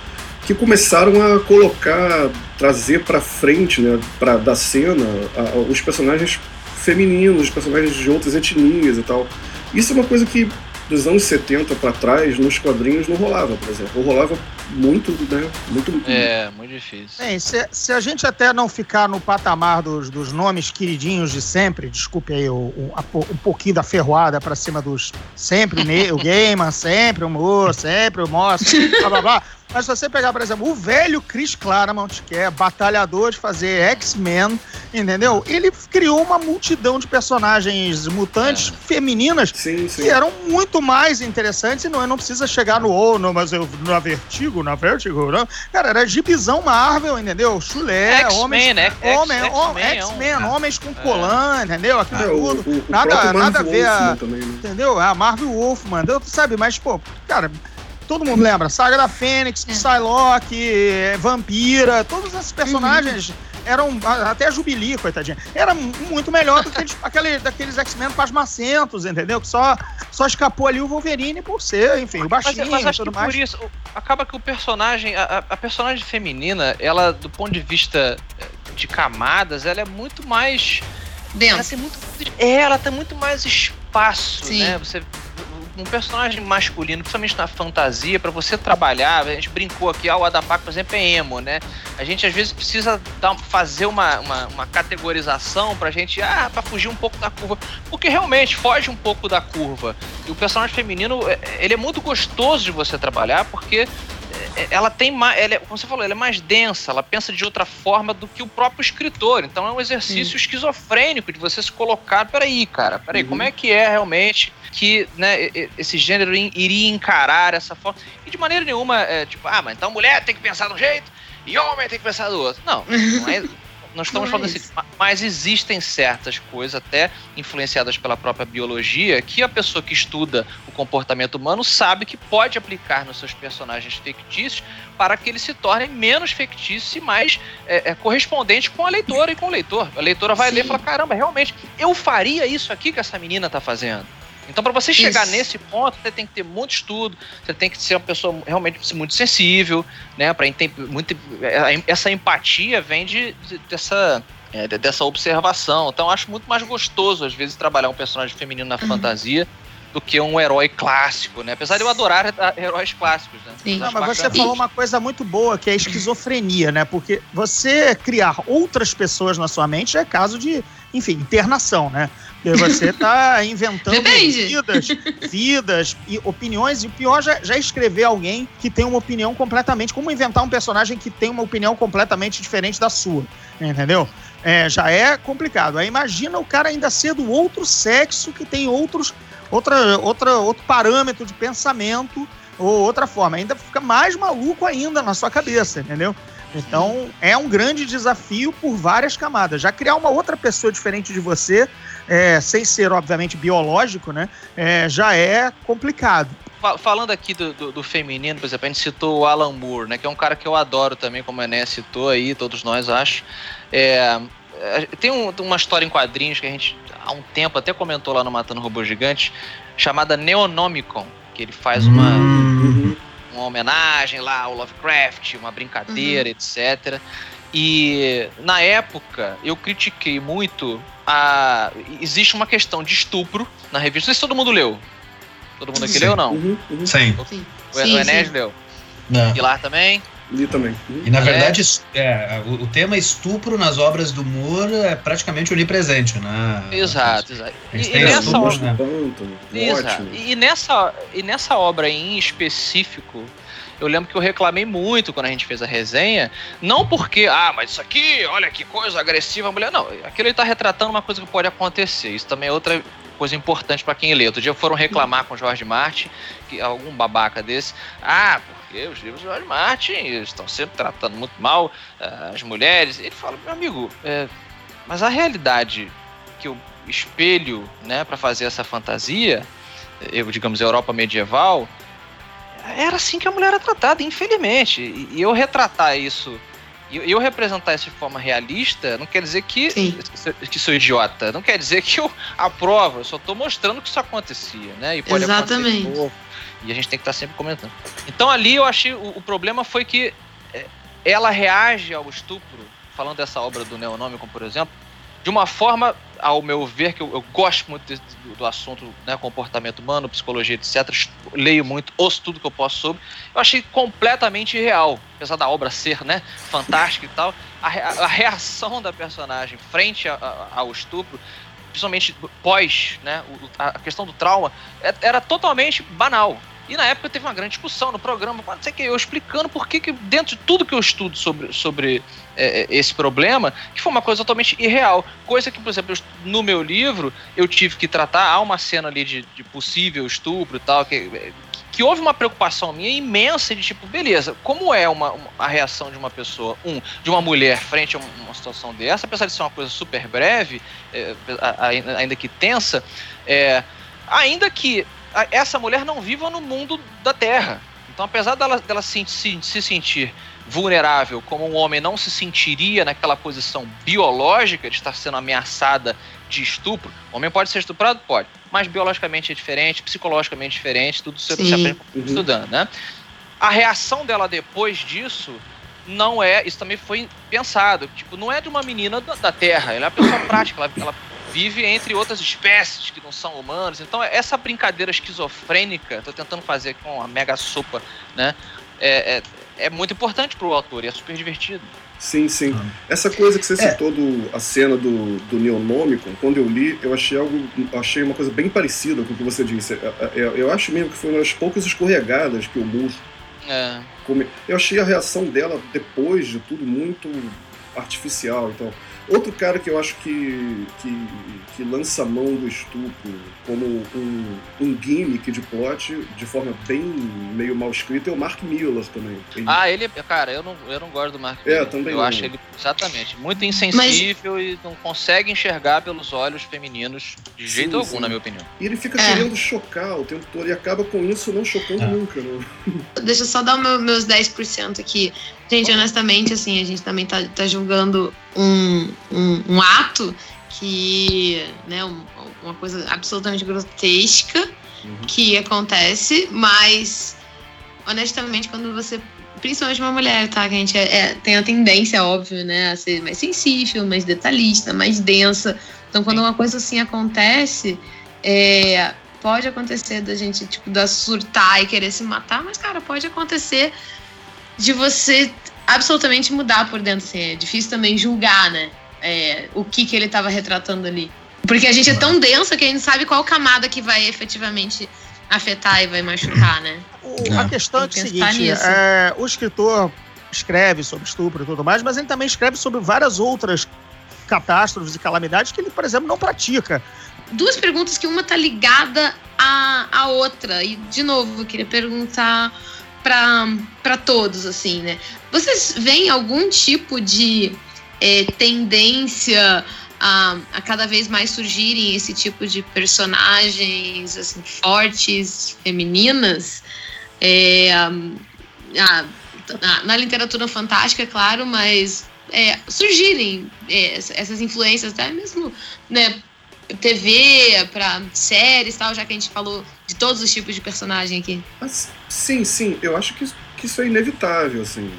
que começaram a colocar, trazer para frente, né, pra, da cena, a, os personagens femininos, os personagens de outras etnias e tal. Isso é uma coisa que dos anos 70 para trás, nos quadrinhos não rolava, por exemplo. Rolava muito, né? Muito. É, muito difícil. Bem, se, se a gente até não ficar no patamar dos, dos nomes queridinhos de sempre, desculpe aí o, o um pouquinho da ferroada para cima dos sempre, o Gaiman, sempre o Moore, sempre o Moss, blá blá blá. Mas se você pegar, por exemplo, o velho Chris Claremont, que é batalhador de fazer X-Men, entendeu? Ele criou uma multidão de personagens mutantes é. femininas sim, sim. que eram muito mais interessantes e não, não precisa chegar no ou, oh, mas eu na Vertigo, na Vertigo, não. Cara, era gibizão Marvel, entendeu? Chulé, homens, né? homem, X-Men, é um... homens com colã, entendeu? Aquilo é, tudo. O, o, nada, o nada a ver, a, também, né? entendeu? A Marvel Wolfman, sabe? Mas, pô, cara, todo mundo lembra. Saga da Fênix, é. Psylocke, é, Vampira, todos esses personagens uhum. eram. Até a Jubilee, coitadinha. Era muito melhor do que aquele, daqueles X-Men pasmacentos, entendeu? Que só, só escapou ali o Wolverine por ser, enfim, o baixinho mas, mas tudo mais. Por isso, acaba que o personagem, a, a personagem feminina, ela, do ponto de vista eh, de camadas, ela é muito mais. Ela tem muito, é, ela tem muito mais espaço, Sim. né? Você um personagem masculino, principalmente na fantasia, para você trabalhar, a gente brincou aqui, ah, o Adapak, por exemplo, é emo, né? A gente às vezes precisa dar, fazer uma, uma, uma categorização pra gente, ah, pra fugir um pouco da curva. Porque realmente foge um pouco da curva. E o personagem feminino, é, ele é muito gostoso de você trabalhar, porque é, ela tem mais, ela é, como você falou, ela é mais densa, ela pensa de outra forma do que o próprio escritor. Então é um exercício Sim. esquizofrênico de você se colocar, peraí, cara, peraí, uhum. como é que é realmente que né, esse gênero iria encarar essa forma? E de maneira nenhuma, é, tipo, ah, mas então mulher tem que pensar de um jeito e homem tem que pensar do outro. Não, não é. nós estamos falando assim, mas existem certas coisas, até influenciadas pela própria biologia, que a pessoa que estuda o comportamento humano sabe que pode aplicar nos seus personagens fictícios para que eles se tornem menos fictícios e mais é, é, correspondentes com a leitora e com o leitor. A leitora vai Sim. ler e falar: caramba, realmente, eu faria isso aqui que essa menina está fazendo. Então, para você chegar Isso. nesse ponto, você tem que ter muito estudo, você tem que ser uma pessoa realmente muito sensível, né? Para muito essa empatia vem de, de dessa é, dessa observação. Então, acho muito mais gostoso às vezes trabalhar um personagem feminino na uhum. fantasia do que um herói clássico, né? Apesar de eu adorar heróis clássicos, né? Sim. Não, mas você falou uma coisa muito boa, que é a esquizofrenia, né? Porque você criar outras pessoas na sua mente é caso de, enfim, internação, né? Porque você está inventando vidas, vidas e opiniões. E o pior já, já escrever alguém que tem uma opinião completamente. Como inventar um personagem que tem uma opinião completamente diferente da sua. Entendeu? É, já é complicado. Aí imagina o cara ainda ser do outro sexo que tem outros, outra, outra, outro parâmetro de pensamento ou outra forma. Ainda fica mais maluco ainda na sua cabeça, entendeu? Então é um grande desafio por várias camadas. Já criar uma outra pessoa diferente de você é, sem ser, obviamente, biológico, né, é, já é complicado. Falando aqui do, do, do, feminino, por exemplo, a gente citou o Alan Moore, né, que é um cara que eu adoro também, como a Ené citou aí, todos nós, acho. É, tem um, uma história em quadrinhos que a gente, há um tempo, até comentou lá no Matando Robô Gigante, chamada Neonomicon, que ele faz uma, uhum. uma homenagem lá ao Lovecraft, uma brincadeira, uhum. etc. E na época eu critiquei muito a. Existe uma questão de estupro na revista. Não sei se todo mundo leu. Todo mundo aqui leu ou não? Uhum, uhum. Sim. Sim. O, o Enéas leu. Não. Pilar também? Li também. E na É. verdade, es- é, o, o tema estupro nas obras do Moore é praticamente onipresente, né? Exato, exato. A E, gente e tem nessa estupro, obra, né? Exato. E nessa, e nessa obra em específico, eu lembro que eu reclamei muito quando a gente fez a resenha, não porque, ah, mas isso aqui, olha que coisa agressiva, a mulher. Não, aquilo ele tá retratando uma coisa que pode acontecer. Isso também é outra coisa importante para quem lê. Outro dia foram reclamar com o Jorge Martin, que algum babaca desse, ah, porque os livros do Jorge Martin estão sempre tratando muito mal ah, as mulheres. Ele fala, meu amigo, é, mas a realidade que eu espelho, né, para fazer essa fantasia, eu, digamos, Europa medieval, era assim que a mulher era tratada, infelizmente. E, e eu retratar isso, e e eu representar isso de forma realista, não quer dizer que, Sim. que sou idiota. Não quer dizer que eu aprovo, eu só tô mostrando que isso acontecia, né? E pode acontecer de Exatamente. novo. E a gente tem que estar sempre comentando. Então ali eu achei, o, o problema foi que é, ela reage ao estupro, falando dessa obra do Neonômico, por exemplo, de uma forma, ao meu ver, que eu, eu gosto muito desse- do, do assunto, né, comportamento humano, psicologia, etc. Leio muito, ouço tudo que eu posso sobre. Eu achei completamente irreal, apesar da obra ser, né, fantástica e tal. A, a reação da personagem frente a- a- ao estupro, principalmente pós, né, a questão do trauma, é- era totalmente banal. E na época teve uma grande discussão no programa, não sei que, eu explicando por que, dentro de tudo que eu estudo sobre, sobre é, é, esse problema, que foi uma coisa totalmente irreal. Coisa que, por exemplo, no meu livro eu tive que tratar, há uma cena ali de, de possível estupro e tal, que, que houve uma preocupação minha imensa de tipo, beleza, como é uma, uma- a reação de uma pessoa, um, de uma mulher frente a uma, situação dessa, apesar de ser uma coisa super breve, é, ainda que tensa, é, ainda que essa mulher não viva no mundo da Terra. Então, apesar dela, dela se, se, se sentir vulnerável como um homem não se sentiria naquela posição biológica de estar sendo ameaçada de estupro, o homem pode ser estuprado? Pode. Mas biologicamente é diferente, psicologicamente é diferente, tudo você Sim. se aprende Uhum. estudando, né? A reação dela depois disso não é. Isso também foi pensado. Tipo, não é de uma menina da, da Terra. Ela é uma pessoa prática. Ela, ela vive entre outras espécies que não são humanos. Então, essa brincadeira esquizofrênica, tô tentando fazer aqui uma mega sopa, né? É, é, é muito importante pro autor e é super divertido. Sim, sim. Ah. Essa coisa que você É. citou do a cena do, do Neonômico, quando eu li, eu achei algo, achei uma coisa bem parecida com o que você disse. É, é, Eu, eu acho mesmo que foi uma das poucas escorregadas que o Moore É, come... Eu achei a reação dela depois de tudo muito artificial. Então, outro cara que eu acho que, que, que lança a mão do estupro como um, um gimmick de plot de forma bem meio mal escrita é o Mark Miller também. Ele- Ah, ele, cara, eu não, eu não gosto do Mark. É, Miller. também Eu não. acho ele, exatamente, muito insensível e não consegue enxergar pelos olhos femininos de jeito Sim, algum, sim. na minha opinião. E ele fica É. querendo chocar o tempo todo e acaba com isso não chocando É. nunca. Não. Deixa eu só dar meu- meus 10% aqui. Gente, honestamente, assim, a gente também tá, tá julgando um, um, um ato que, né, um- uma coisa absolutamente grotesca Uhum. que acontece, mas honestamente, quando você. Principalmente uma mulher, tá? Que a gente é- é- tem a tendência, óbvio, né, a ser mais sensível, mais detalhista, mais densa. Então, quando uma coisa assim acontece, é, pode acontecer da gente, tipo, da surtar e querer se matar, mas, cara, pode acontecer de você absolutamente mudar por dentro, assim. É difícil também julgar, né? é, o que, que ele tava retratando ali. Porque a gente é tão densa que a gente sabe qual camada que vai efetivamente afetar e vai machucar, né? O- É. A questão é, Tem o que pensar seguinte: nisso. é, o escritor escreve sobre estupro e tudo mais, mas ele também escreve sobre várias outras catástrofes e calamidades que ele, por exemplo, não pratica. duas perguntas que uma tá ligada à, à outra. E, de novo, eu queria perguntar para todos, assim, né? Vocês veem algum tipo de é, tendência a, a cada vez mais surgirem esse tipo de personagens, assim, fortes, femininas? É, a- na, na literatura fantástica, é claro, mas é, surgirem é, essas influências, até mesmo, né, TV, pra séries tal, já que a gente falou de todos os tipos de personagem aqui. Mas, sim, sim, eu acho que, isso- que isso é inevitável, assim.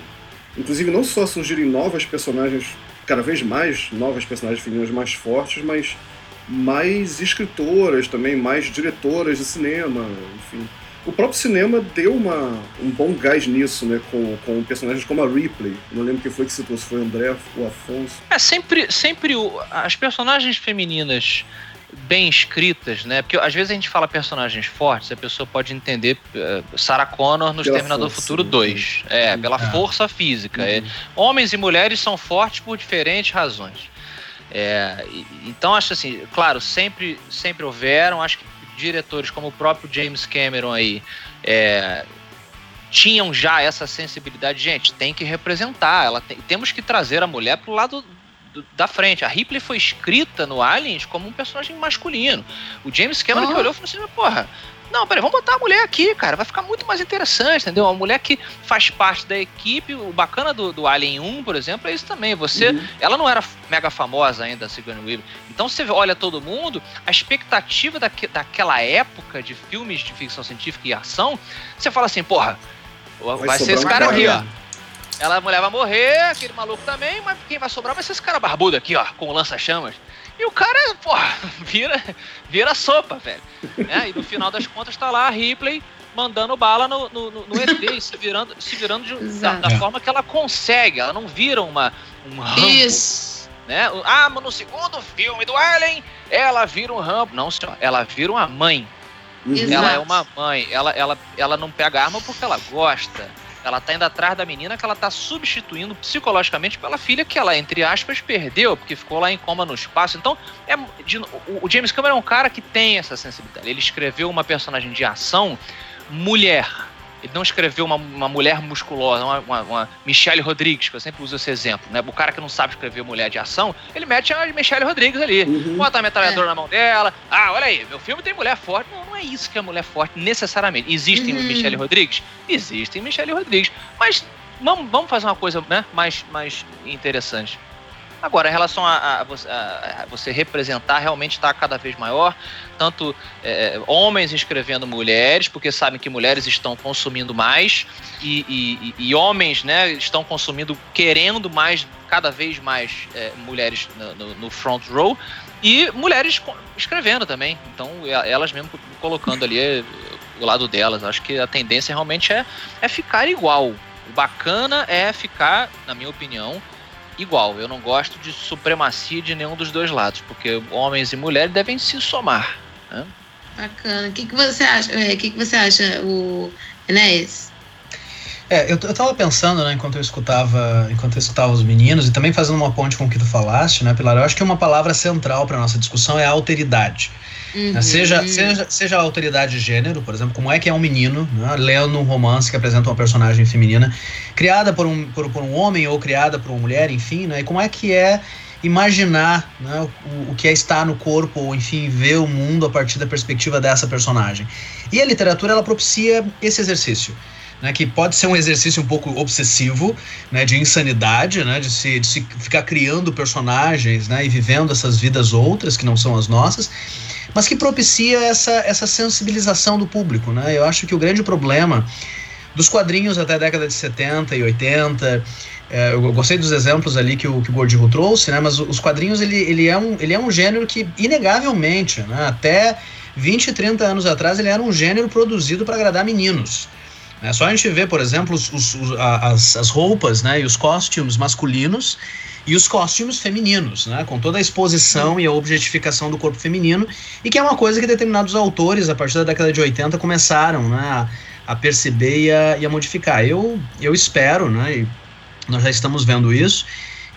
Inclusive, não só surgirem novas personagens, cada vez mais novas personagens femininas mais fortes, mas mais escritoras também, mais diretoras de cinema, enfim. O próprio cinema deu uma, um bom gás nisso, né? Com, com personagens como a Ripley. Não lembro quem foi que citou, se foi o André ou Afonso. É, sempre, sempre o, as personagens femininas bem escritas, né? Porque às vezes a gente fala personagens fortes, a pessoa pode entender uh, Sarah Connor no Exterminador força, Futuro 2. É, pela é. força física. É. Uhum. É, homens e mulheres são fortes por diferentes razões. É, então acho assim, claro, sempre, sempre houveram, acho que diretores como o próprio James Cameron aí é, tinham já essa sensibilidade, gente, tem que representar, ela tem, temos que trazer a mulher para o lado do, da frente. A Ripley foi escrita no Aliens como um personagem masculino. O James Cameron que olhou e falou assim, porra, não, peraí, vamos botar a mulher aqui, cara. Vai ficar muito mais interessante, entendeu? Uma mulher que faz parte da equipe. O bacana do, do Alien 1, por exemplo, é isso também. Você. Uhum. Ela não era mega famosa ainda, a Sigourney Weaver. Então você olha todo mundo, a expectativa daque, daquela época de filmes de ficção científica e ação, você fala assim, porra, vai, vai ser esse cara aqui, ó. Ela, a mulher vai morrer, aquele maluco também, mas quem vai sobrar vai ser esse cara barbudo aqui, ó, com lança-chamas. E o cara, porra, vira, vira sopa, velho. É, e no final das contas tá lá a Ripley mandando bala no, no, no ET e se virando, se virando de, da, da, forma que ela consegue. Ela não vira uma, um rambo. Isso. Né? Ah, mas no segundo filme do Alien, ela vira um rambo. Não, senhor, ela vira uma mãe. Exato. Ela é uma mãe. Ela, ela, ela não pega arma porque ela gosta. Ela tá indo atrás da menina que ela tá substituindo psicologicamente pela filha que ela, entre aspas, perdeu, porque ficou lá em coma no espaço. Então, é, de, o, o James Cameron é um cara que tem essa sensibilidade. Ele escreveu uma personagem de ação mulher ele não escreveu uma, uma mulher musculosa, uma, uma, uma, Michelle Rodrigues, que eu sempre uso esse exemplo, né? O cara que não sabe escrever mulher de ação, ele mete a Michelle Rodrigues ali. Uhum. Bota a metralhadora é. na mão dela. Ah, olha aí, meu filme tem mulher forte. Não, não é isso que é mulher forte, necessariamente. Existem uhum. Michelle Rodrigues? Existem Michelle Rodrigues. Mas vamos, vamos fazer uma coisa né, mais, mais interessante. Agora, em relação a, a, a, a você representar, realmente está cada vez maior. Tanto é, homens escrevendo mulheres, porque sabem que mulheres estão consumindo mais, e, e, e homens né, estão consumindo, querendo mais, cada vez mais é, mulheres no, no, no, front row, e mulheres escrevendo também. Então, elas mesmo colocando ali é, o lado delas. Acho que a tendência realmente é, é ficar igual. O bacana é ficar, na minha opinião, igual. Eu não gosto de supremacia de nenhum dos dois lados, porque homens e mulheres devem se somar. Né? Bacana. O que, que você acha? É, o que, que você acha, o Enéas? É, eu, eu tava pensando, né, enquanto eu escutava, enquanto eu escutava os meninos, e também fazendo uma ponte com o que tu falaste, né, Pilar, eu acho que uma palavra central para nossa discussão é a alteridade. Uhum. Né, seja, seja, seja a autoridade de gênero, por exemplo, como é que é um menino né, lendo um romance que apresenta uma personagem feminina, criada por um, por, por um homem ou criada por uma mulher, enfim, né, e como é que é imaginar né, o, o, que é estar no corpo, ou enfim, ver o mundo a partir da perspectiva dessa personagem. E a literatura, ela propicia esse exercício né, que pode ser um exercício um pouco obsessivo, né, de insanidade, né, de se, de se ficar criando personagens né, e vivendo essas vidas outras que não são as nossas, mas que propicia essa, essa sensibilização do público. Né? Eu acho que o grande problema dos quadrinhos até a década de 70 e 80. É, eu gostei dos exemplos ali que o, que o trouxe, né? Mas os quadrinhos, ele, ele, é, um, ele é um gênero que, inegavelmente, né? até 20, 30 anos atrás, ele era um gênero produzido para agradar meninos. É só a gente ver, por exemplo, os, os, as, as roupas né, e os costumes masculinos e os costumes femininos, né, com toda a exposição e a objetificação do corpo feminino, e que é uma coisa que determinados autores, a partir da década de 80, começaram né, a, perceber e a, e a modificar. Eu, eu espero, né, e nós já estamos vendo isso,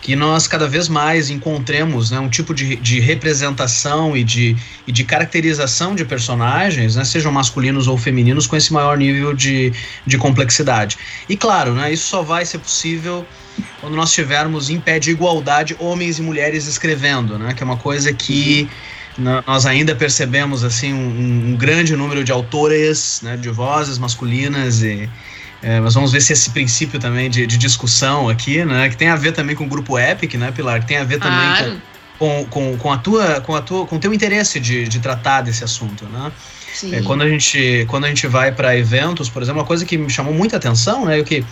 que nós cada vez mais encontremos né, um tipo de, de representação e de, e de caracterização de personagens, né, sejam masculinos ou femininos, com esse maior nível de, de complexidade. E claro, né, isso só vai ser possível quando nós tivermos em pé de igualdade homens e mulheres escrevendo, né, que é uma coisa que nós ainda percebemos assim um, um grande número de autores, né, de vozes masculinas e é, mas vamos ver se esse princípio também de, de, discussão aqui, né, que tem a ver também com o grupo Epic, né, Pilar, que tem a ver também claro. com, com, com, a tua, com a tua, com o teu interesse de, de tratar desse assunto, né? É, quando a gente, quando a gente vai para eventos, por exemplo, uma coisa que me chamou muita atenção, né, o que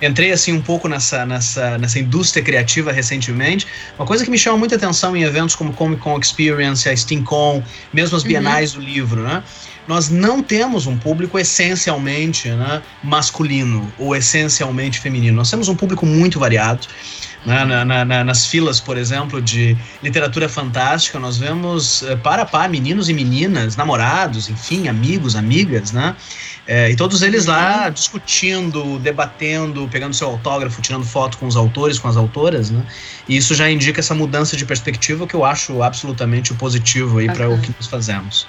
entrei assim um pouco nessa, nessa, nessa indústria criativa recentemente. Uma coisa que me chama muita atenção em eventos como Comic Con Experience, a SteamCon, mesmo as uhum. bienais uhum. do livro, né? Nós não temos um público essencialmente né, masculino ou essencialmente feminino. Nós temos um público muito variado. Né? Na, na, na, nas filas, por exemplo, de literatura fantástica, nós vemos eh, para a par meninos e meninas, namorados, enfim, amigos, amigas, né? É, e todos eles lá uhum. discutindo, debatendo, pegando seu autógrafo, tirando foto com os autores, com as autoras, né? E isso já indica essa mudança de perspectiva que eu acho absolutamente positivo aí para o que nós fazemos.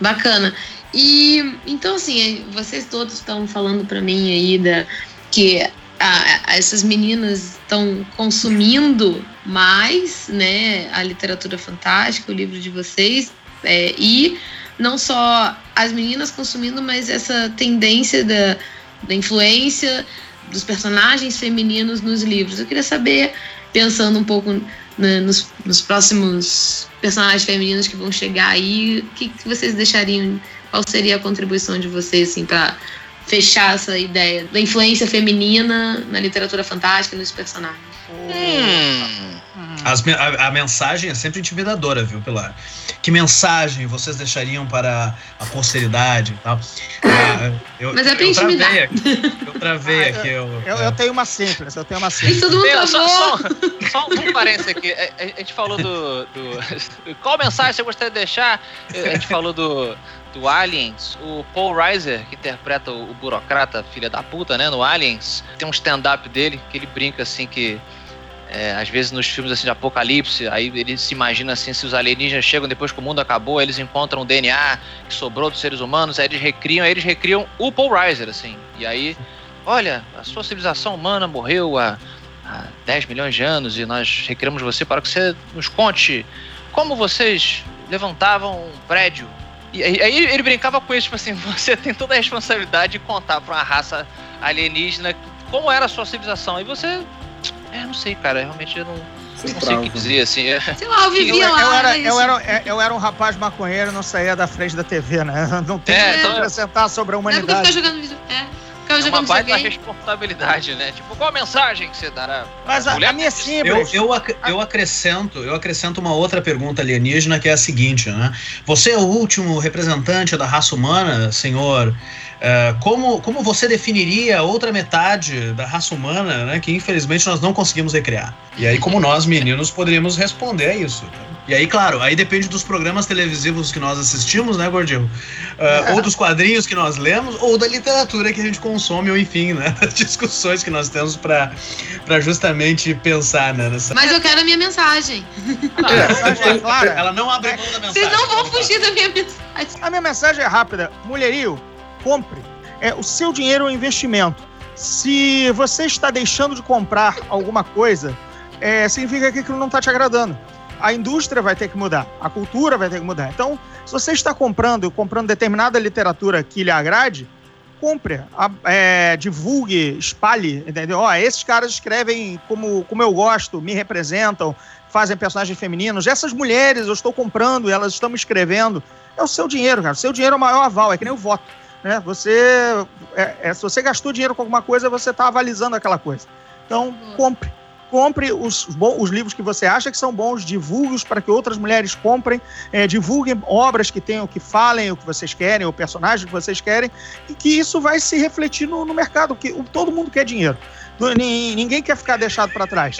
Bacana. E então assim, vocês todos estão falando para mim aí da que a, a essas meninas estão consumindo mais, né, a literatura fantástica, o livro de vocês, é, e não só as meninas consumindo, mas essa tendência da, da influência dos personagens femininos nos livros. Eu queria saber, pensando um pouco na, nos, nos, próximos personagens femininos que vão chegar aí, o que, que vocês deixariam? Qual seria a contribuição de vocês assim, para fechar essa ideia da influência feminina na literatura fantástica nos personagens. Hum. As, a, a, mensagem é sempre intimidadora, viu, Pilar? Que mensagem vocês deixariam para a posteridade e tal? Ah, eu, Mas é pra eu intimidar. Travei aqui, eu travei ah, aqui. Eu, eu, eu, tenho uma simples, eu tenho uma simples. E todo mundo só, só, só, um parênteses aqui. A, a, gente falou do, do. Qual mensagem você gostaria de deixar? A gente falou do do Aliens, o Paul Reiser, que interpreta o, o burocrata, filha da puta, né, no Aliens, tem um stand-up dele que ele brinca assim que é, às vezes nos filmes assim de apocalipse, aí ele se imagina assim, se os alienígenas chegam depois que o mundo acabou, eles encontram o DNA que sobrou dos seres humanos, aí eles recriam, aí eles recriam o Paul Reiser, assim. E aí, olha, a sua civilização humana morreu há, há 10 milhões de anos e nós recriamos você para que você nos conte como vocês levantavam um prédio e aí ele brincava com isso, tipo assim, você tem toda a responsabilidade de contar pra uma raça alienígena como era a sua civilização. E você. É, não sei, cara, realmente eu não. não sei o que dizer, assim. É. Sei lá, eu vivia eu, lá. Eu era, eu, era, eu era um rapaz maconheiro, não saía da frente da TV, né? Não tem é, que então, acrescentar sobre a humanidade. Não é porque fica jogando É. É uma baita responsabilidade, né? Tipo, qual a mensagem que você dará? Mas a, a minha é simples. Eu, eu, ac eu, acrescento, eu acrescento uma outra pergunta alienígena que é a seguinte, né? Você é o último representante da raça humana, senhor. Uh, como, como você definiria a outra metade da raça humana, né? Que infelizmente nós não conseguimos recriar. E aí, como nós, meninos, poderíamos responder a isso. Né? E aí, claro, aí depende dos programas televisivos que nós assistimos, né, Gordinho? Uh, ou dos quadrinhos que nós lemos, ou da literatura que a gente consome, ou enfim, né? Das discussões que nós temos para justamente pensar, né? Nessa... Mas eu quero a minha mensagem. é, claro. Ela não abre mão da mensagem. Vocês não vão fugir da minha mensagem. A minha mensagem é rápida. Mulherio, compre. É, o seu dinheiro é um investimento. Se você está deixando de comprar alguma coisa, é, significa que aquilo não está te agradando a indústria vai ter que mudar, a cultura vai ter que mudar. Então, se você está comprando, comprando determinada literatura que lhe agrade, compre, é, divulgue, espalhe, entendeu? Ó, esses caras escrevem como, como eu gosto, me representam, fazem personagens femininos. Essas mulheres eu estou comprando, elas estão me escrevendo. É o seu dinheiro, cara. O seu dinheiro é o maior aval, é que nem o voto. Né? Você, é, é, se você gastou dinheiro com alguma coisa, você está avalizando aquela coisa. Então, compre compre os, os livros que você acha que são bons, divulgue-os para que outras mulheres comprem, é, divulguem obras que tenham, que falem o que vocês querem, o personagem que vocês querem, e que isso vai se refletir no, no mercado, que todo mundo quer dinheiro. Ninguém quer ficar deixado para trás.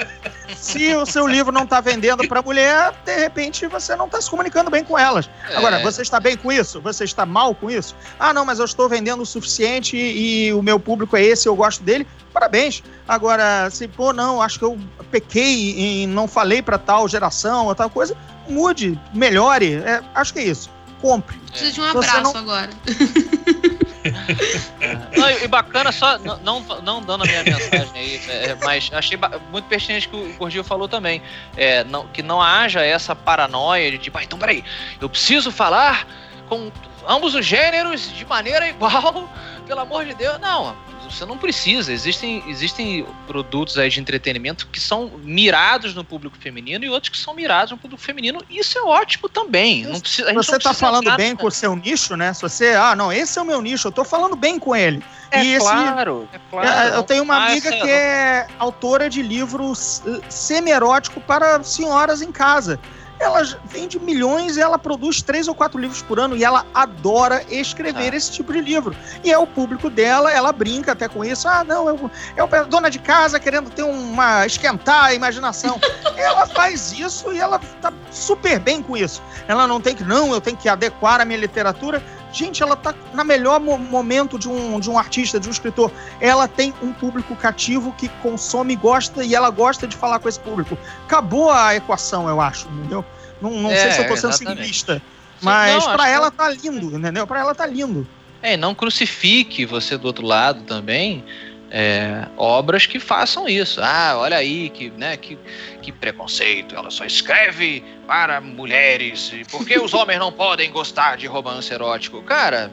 Se o seu livro não está vendendo para mulher, de repente você não está se comunicando bem com elas. É. Agora, você está bem com isso? Você está mal com isso? Ah, não, mas eu estou vendendo o suficiente e o meu público é esse, eu gosto dele. Parabéns. Agora, se, pô, não, acho que eu pequei e não falei para tal geração ou tal coisa, mude, melhore. É, acho que é isso. Compre. Preciso de um abraço não... agora. Não, e bacana, só não, não dando a minha mensagem aí, é, mas achei muito pertinente que o Gordinho falou também. É, não, que não haja essa paranoia de tipo, ah, então peraí, eu preciso falar com ambos os gêneros de maneira igual, pelo amor de Deus. Não, você não precisa. Existem, existem produtos aí de entretenimento que são mirados no público feminino e outros que são mirados no público feminino. E isso é ótimo também. Não precisa, você está falando bem com o seu nicho, né? Se você, ah, não, esse é o meu nicho, eu estou falando bem com ele. É e claro, esse, é claro. É, eu tenho uma amiga que é autora de livros semi-erótico para senhoras em casa ela vende milhões e ela produz três ou quatro livros por ano e ela adora escrever ah. esse tipo de livro. E é o público dela, ela brinca até com isso. Ah, não, eu, eu dona de casa querendo ter uma esquentar a imaginação. ela faz isso e ela tá super bem com isso. Ela não tem que, não, eu tenho que adequar a minha literatura. Gente, ela tá na melhor mo momento de um, de um artista, de um escritor. Ela tem um público cativo que consome, gosta e ela gosta de falar com esse público. Acabou a equação, eu acho, entendeu? Não, não é, sei se eu tô sendo exatamente. simplista, mas para ela que... tá lindo, entendeu? Para ela tá lindo. É, não crucifique você do outro lado também. É, obras que façam isso. Ah, olha aí que, né, que, que preconceito. Ela só escreve para mulheres. Por que os homens não podem gostar de romance erótico? Cara,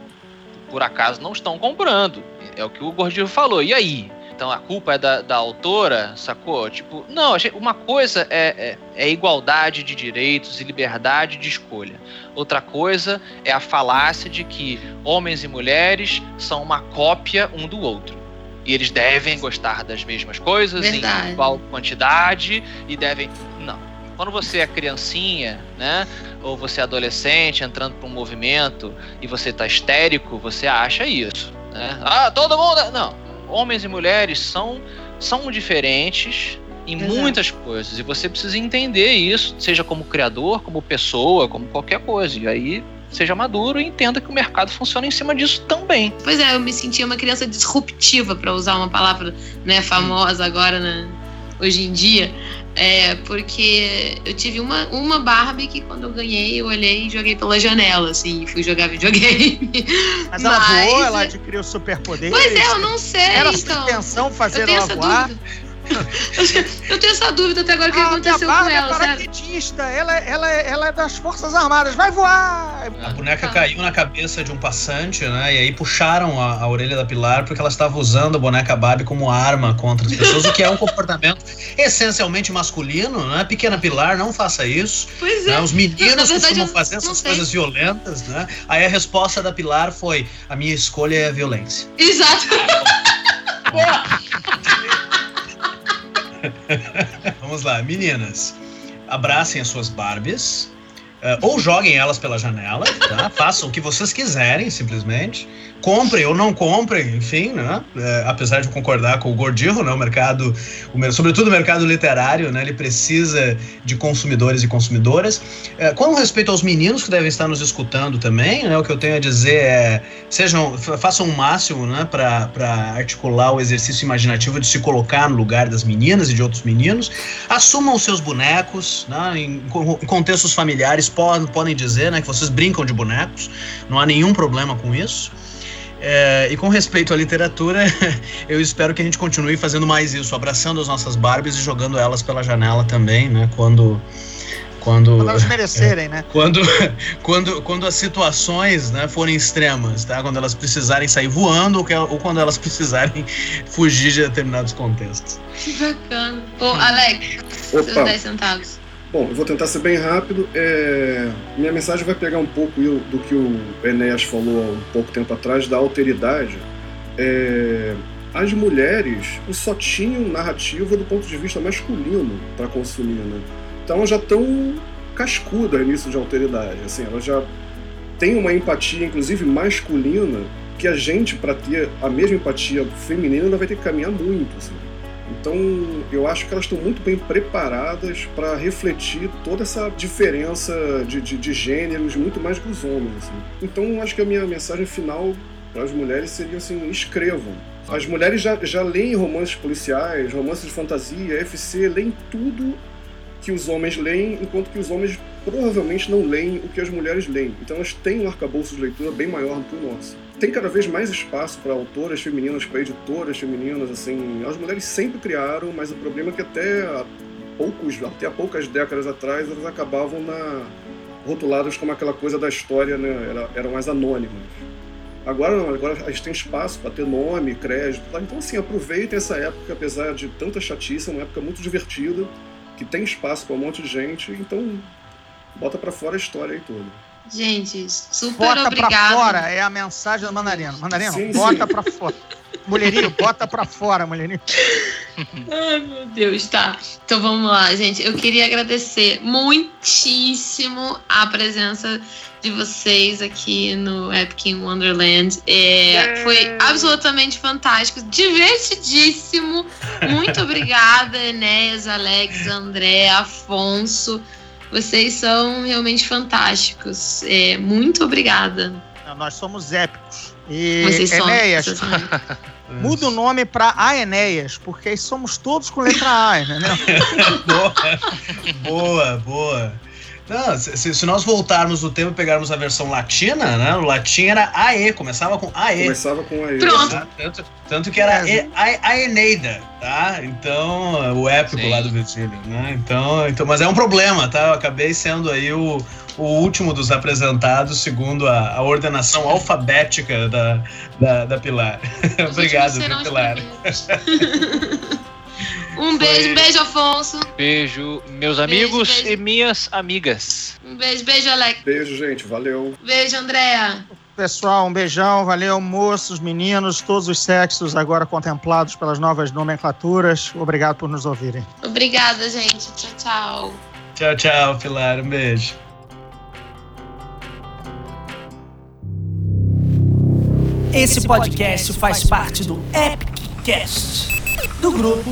por acaso não estão comprando. É o que o Gordinho falou. E aí? Então a culpa é da, da autora, sacou? Tipo, não, uma coisa é, é, é, igualdade de direitos e liberdade de escolha. Outra coisa é a falácia de que homens e mulheres são uma cópia um do outro. E eles devem gostar das mesmas coisas Verdade. em igual quantidade e devem. Não. Quando você é criancinha, né? Ou você é adolescente entrando para um movimento e você está histérico, você acha isso. Né? Ah, todo mundo. Não homens e mulheres são, são diferentes em Exato. muitas coisas. E você precisa entender isso, seja como criador, como pessoa, como qualquer coisa. E aí seja maduro e entenda que o mercado funciona em cima disso também. Pois é, eu me sentia uma criança disruptiva, para usar uma palavra né, famosa agora, né, hoje em dia. É, porque eu tive uma, uma Barbie que quando eu ganhei, eu olhei e joguei pela janela, assim, fui jogar videogame. Mas ela Mas... voou, ela adquiriu superpoderes. Pois é, eu não sei. Era então. sua intenção fazer ela voar? Dúvida. Eu tenho essa dúvida até agora o que ah, aconteceu com ela, é paraquedista, ela, ela, ela é das Forças Armadas, vai voar! A boneca ah. caiu na cabeça de um passante, né? E aí puxaram a, a orelha da Pilar porque ela estava usando a boneca Barbie como arma contra as pessoas, o que é um comportamento essencialmente masculino, né? Pequena Pilar, não faça isso. Pois né? é. Os meninos costumam fazer essas coisas violentas, né? Aí a resposta da Pilar foi: a minha escolha é a violência. Exato. Vamos lá, meninas. Abracem as suas Barbies. Uh, ou joguem elas pela janela, tá? Façam o que vocês quiserem, simplesmente comprem ou não comprem, enfim, né? É, apesar de concordar com o Gordirro, né? O mercado, o, sobretudo o mercado literário, né? Ele precisa de consumidores e consumidoras. É, com respeito aos meninos que devem estar nos escutando também, né? O que eu tenho a dizer é sejam, façam o máximo, né? Para articular o exercício imaginativo de se colocar no lugar das meninas e de outros meninos. Assumam seus bonecos, né? Em, em contextos familiares podem, podem dizer, né? Que vocês brincam de bonecos. Não há nenhum problema com isso. É, e com respeito à literatura, eu espero que a gente continue fazendo mais isso, abraçando as nossas Barbies e jogando elas pela janela também, né? Quando quando, quando elas merecerem, é, né? Quando, quando, quando as situações né, forem extremas, tá? Quando elas precisarem sair voando ou, que, ou quando elas precisarem fugir de determinados contextos. Que bacana. Ô, Alex, Opa. seus 10 centavos. Bom, eu vou tentar ser bem rápido. É... Minha mensagem vai pegar um pouco do que o Enéas falou há um pouco tempo atrás, da alteridade. É... As mulheres só tinham narrativa do ponto de vista masculino para consumir, né? Então elas já estão cascudas nisso de alteridade. Assim, elas já têm uma empatia, inclusive masculina, que a gente, para ter a mesma empatia feminina, vai ter que caminhar muito. Assim. Então, eu acho que elas estão muito bem preparadas para refletir toda essa diferença de, de, de, gêneros, muito mais que os homens. Assim. Então, acho que a minha mensagem final para as mulheres seria assim: escrevam. As mulheres já, já leem romances policiais, romances de fantasia, FC, leem tudo que os homens leem, enquanto que os homens provavelmente não leem o que as mulheres leem. Então elas têm um arcabouço de leitura bem maior do que o nosso tem cada vez mais espaço para autoras femininas, para editoras femininas, assim, as mulheres sempre criaram, mas o problema é que até há poucos, até há poucas décadas atrás, elas acabavam na rotuladas como aquela coisa da história, né, era, eram mais anônimas. Agora não, agora a gente tem espaço para ter nome, crédito. Tá? Então, assim, aproveitem essa época, apesar de tanta chatice, é uma época muito divertida, que tem espaço para um monte de gente. Então, bota para fora a história aí toda. Gente, super bota obrigada. Bota pra fora é a mensagem do Mandarino. Mandarino, sim, bota sim. pra fora. Mulherinho, bota pra fora, mulherinho. Ai, meu Deus, tá. Então vamos lá, gente. Eu queria agradecer muitíssimo a presença de vocês aqui no Epic in Wonderland. É, foi absolutamente fantástico, divertidíssimo. Muito obrigada, Enéas, Alex, André, Afonso. Vocês são realmente fantásticos. É, muito obrigada. Nós somos épicos. E Vocês Enéas, são, muda o nome para Aenéas, porque somos todos com letra A, entendeu? boa, boa, boa. Não, se, se, nós voltarmos no tempo e pegarmos a versão latina, né? O latim era AE, começava com AE. Começava com AE. Pronto. Tá? Tanto, tanto, que era e, a, a, Eneida, tá? Então, o épico Sim. lá do Virgílio, né? Então, então, mas é um problema, tá? Eu acabei sendo aí o, o último dos apresentados, segundo a, a ordenação alfabética da, da, da Pilar. Obrigado, Pilar. Um beijo, um beijo, Afonso. Beijo, meus amigos beijo, beijo. e minhas amigas. Um beijo, beijo, Alex. Beijo, gente, valeu. Beijo, Andréa. Pessoal, um beijão, valeu, moços, meninos, todos os sexos agora contemplados pelas novas nomenclaturas. Obrigado por nos ouvirem. Obrigada, gente. Tchau, tchau. Tchau, tchau, Pilar. Um beijo. Esse podcast faz parte do Epic Cast do grupo.